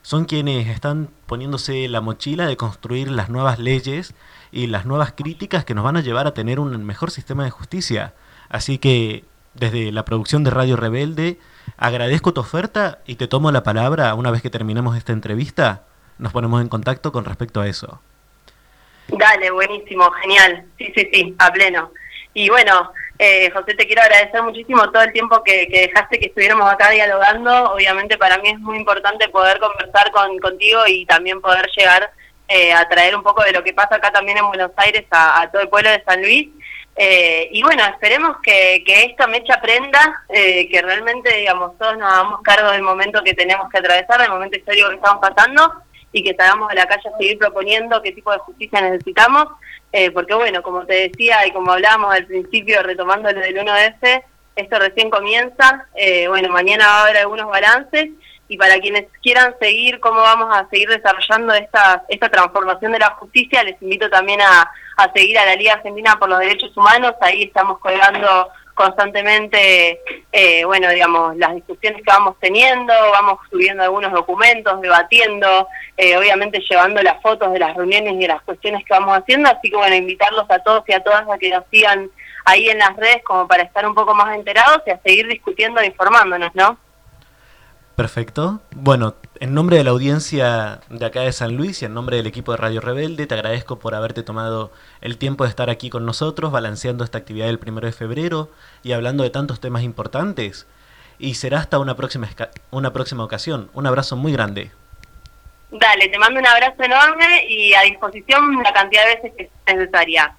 son quienes están poniéndose la mochila de construir las nuevas leyes y las nuevas críticas que nos van a llevar a tener un mejor sistema de justicia. Así que desde la producción de Radio Rebelde agradezco tu oferta y te tomo la palabra una vez que terminemos esta entrevista. Nos ponemos en contacto con respecto a eso. Dale, buenísimo, genial. Sí, sí, sí, a pleno. Y bueno, eh, José, te quiero agradecer muchísimo todo el tiempo que, que dejaste que estuviéramos acá dialogando. Obviamente para mí es muy importante poder conversar con, contigo y también poder llegar eh, a traer un poco de lo que pasa acá también en Buenos Aires a, todo el pueblo de San Luis. Eh, y bueno, esperemos que, que esta mecha prenda, eh, que realmente, digamos, todos nos hagamos cargo del momento que tenemos que atravesar, del momento histórico que estamos pasando, y que salgamos a la calle a seguir proponiendo qué tipo de justicia necesitamos, eh, porque bueno, como te decía y como hablábamos al principio, retomando lo del 1F, esto recién comienza, eh, bueno, mañana va a haber algunos balances, y para quienes quieran seguir cómo vamos a seguir desarrollando esta, esta transformación de la justicia, les invito también a, a seguir a la Liga Argentina por los Derechos Humanos, ahí estamos colgando constantemente, eh, bueno, digamos, las discusiones que vamos teniendo, vamos subiendo algunos documentos, debatiendo, eh, obviamente llevando las fotos de las reuniones y de las cuestiones que vamos haciendo, así que bueno, invitarlos a todos y a todas a que nos sigan ahí en las redes como para estar un poco más enterados y a seguir discutiendo e informándonos, ¿no? Perfecto. Bueno, en nombre de la audiencia de acá de San Luis y en nombre del equipo de Radio Rebelde, te agradezco por haberte tomado el tiempo de estar aquí con nosotros, balanceando esta actividad del primero de febrero y hablando de tantos temas importantes. Y será hasta una próxima, una próxima ocasión. Un abrazo muy grande. Dale, te mando un abrazo enorme y a disposición la cantidad de veces que sea necesaria.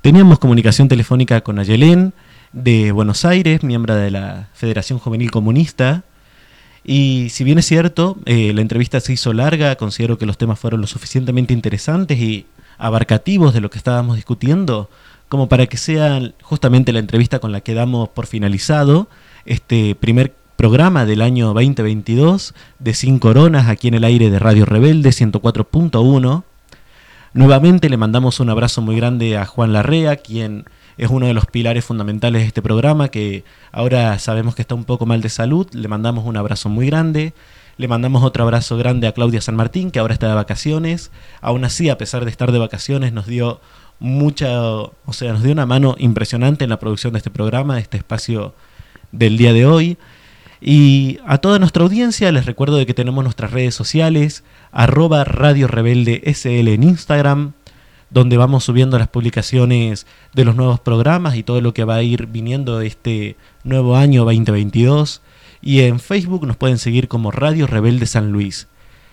Teníamos comunicación telefónica con Ayelén de Buenos Aires, miembro de la Federación Juvenil Comunista. Y si bien es cierto, eh, la entrevista se hizo larga, considero que los temas fueron lo suficientemente interesantes y abarcativos de lo que estábamos discutiendo, como para que sea justamente la entrevista con la que damos por finalizado este primer programa del año 2022 de Sin Coronas aquí en el aire de Radio Rebelde 104.1. Nuevamente le mandamos un abrazo muy grande a Juan Larrea, quien es uno de los pilares fundamentales de este programa, que ahora sabemos que está un poco mal de salud. Le mandamos un abrazo muy grande. Le mandamos otro abrazo grande a Claudia San Martín, que ahora está de vacaciones. Aún así, a pesar de estar de vacaciones, nos dio mucha, o sea, nos dio una mano impresionante en la producción de este programa, de este espacio del día de hoy. Y a toda nuestra audiencia les recuerdo de que tenemos nuestras redes sociales, arroba Radio Rebelde SL en Instagram, donde vamos subiendo las publicaciones de los nuevos programas y todo lo que va a ir viniendo este nuevo año 2022. Y en Facebook nos pueden seguir como Radio Rebelde San Luis.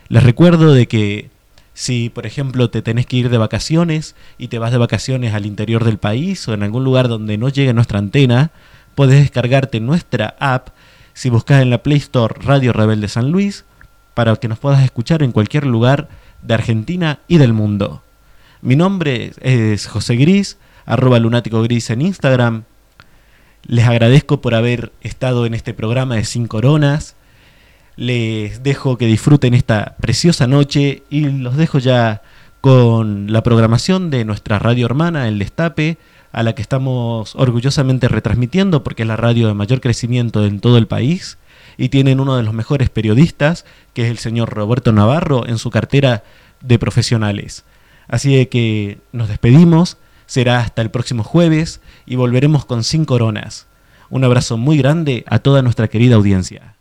Les recuerdo de que si, por ejemplo, te tenés que ir de vacaciones y te vas de vacaciones al interior del país o en algún lugar donde no llegue nuestra antena, puedes descargarte nuestra app si buscas en la Play Store Radio Rebelde San Luis para que nos puedas escuchar en cualquier lugar de Argentina y del mundo. Mi nombre es José Gris, arroba lunático gris en Instagram. Les agradezco por haber estado en este programa de 5 coronas. Les dejo que disfruten esta preciosa noche y los dejo ya con la programación de nuestra radio hermana, El Destape, a la que estamos orgullosamente retransmitiendo porque es la radio de mayor crecimiento en todo el país y tienen uno de los mejores periodistas, que es el señor Roberto Navarro, en su cartera de profesionales. Así de que nos despedimos, será hasta el próximo jueves y volveremos con cinco coronas. Un abrazo muy grande a toda nuestra querida audiencia.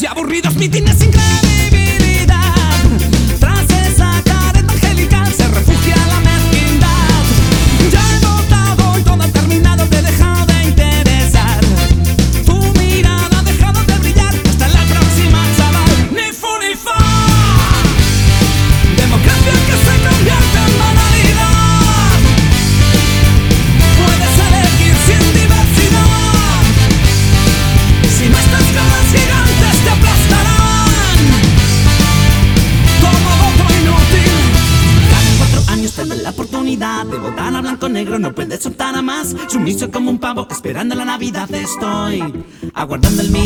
y aburridos mítines sin negro, no puede soltar a más. Sumiso como un pavo, esperando la Navidad estoy. Aguardando el mío.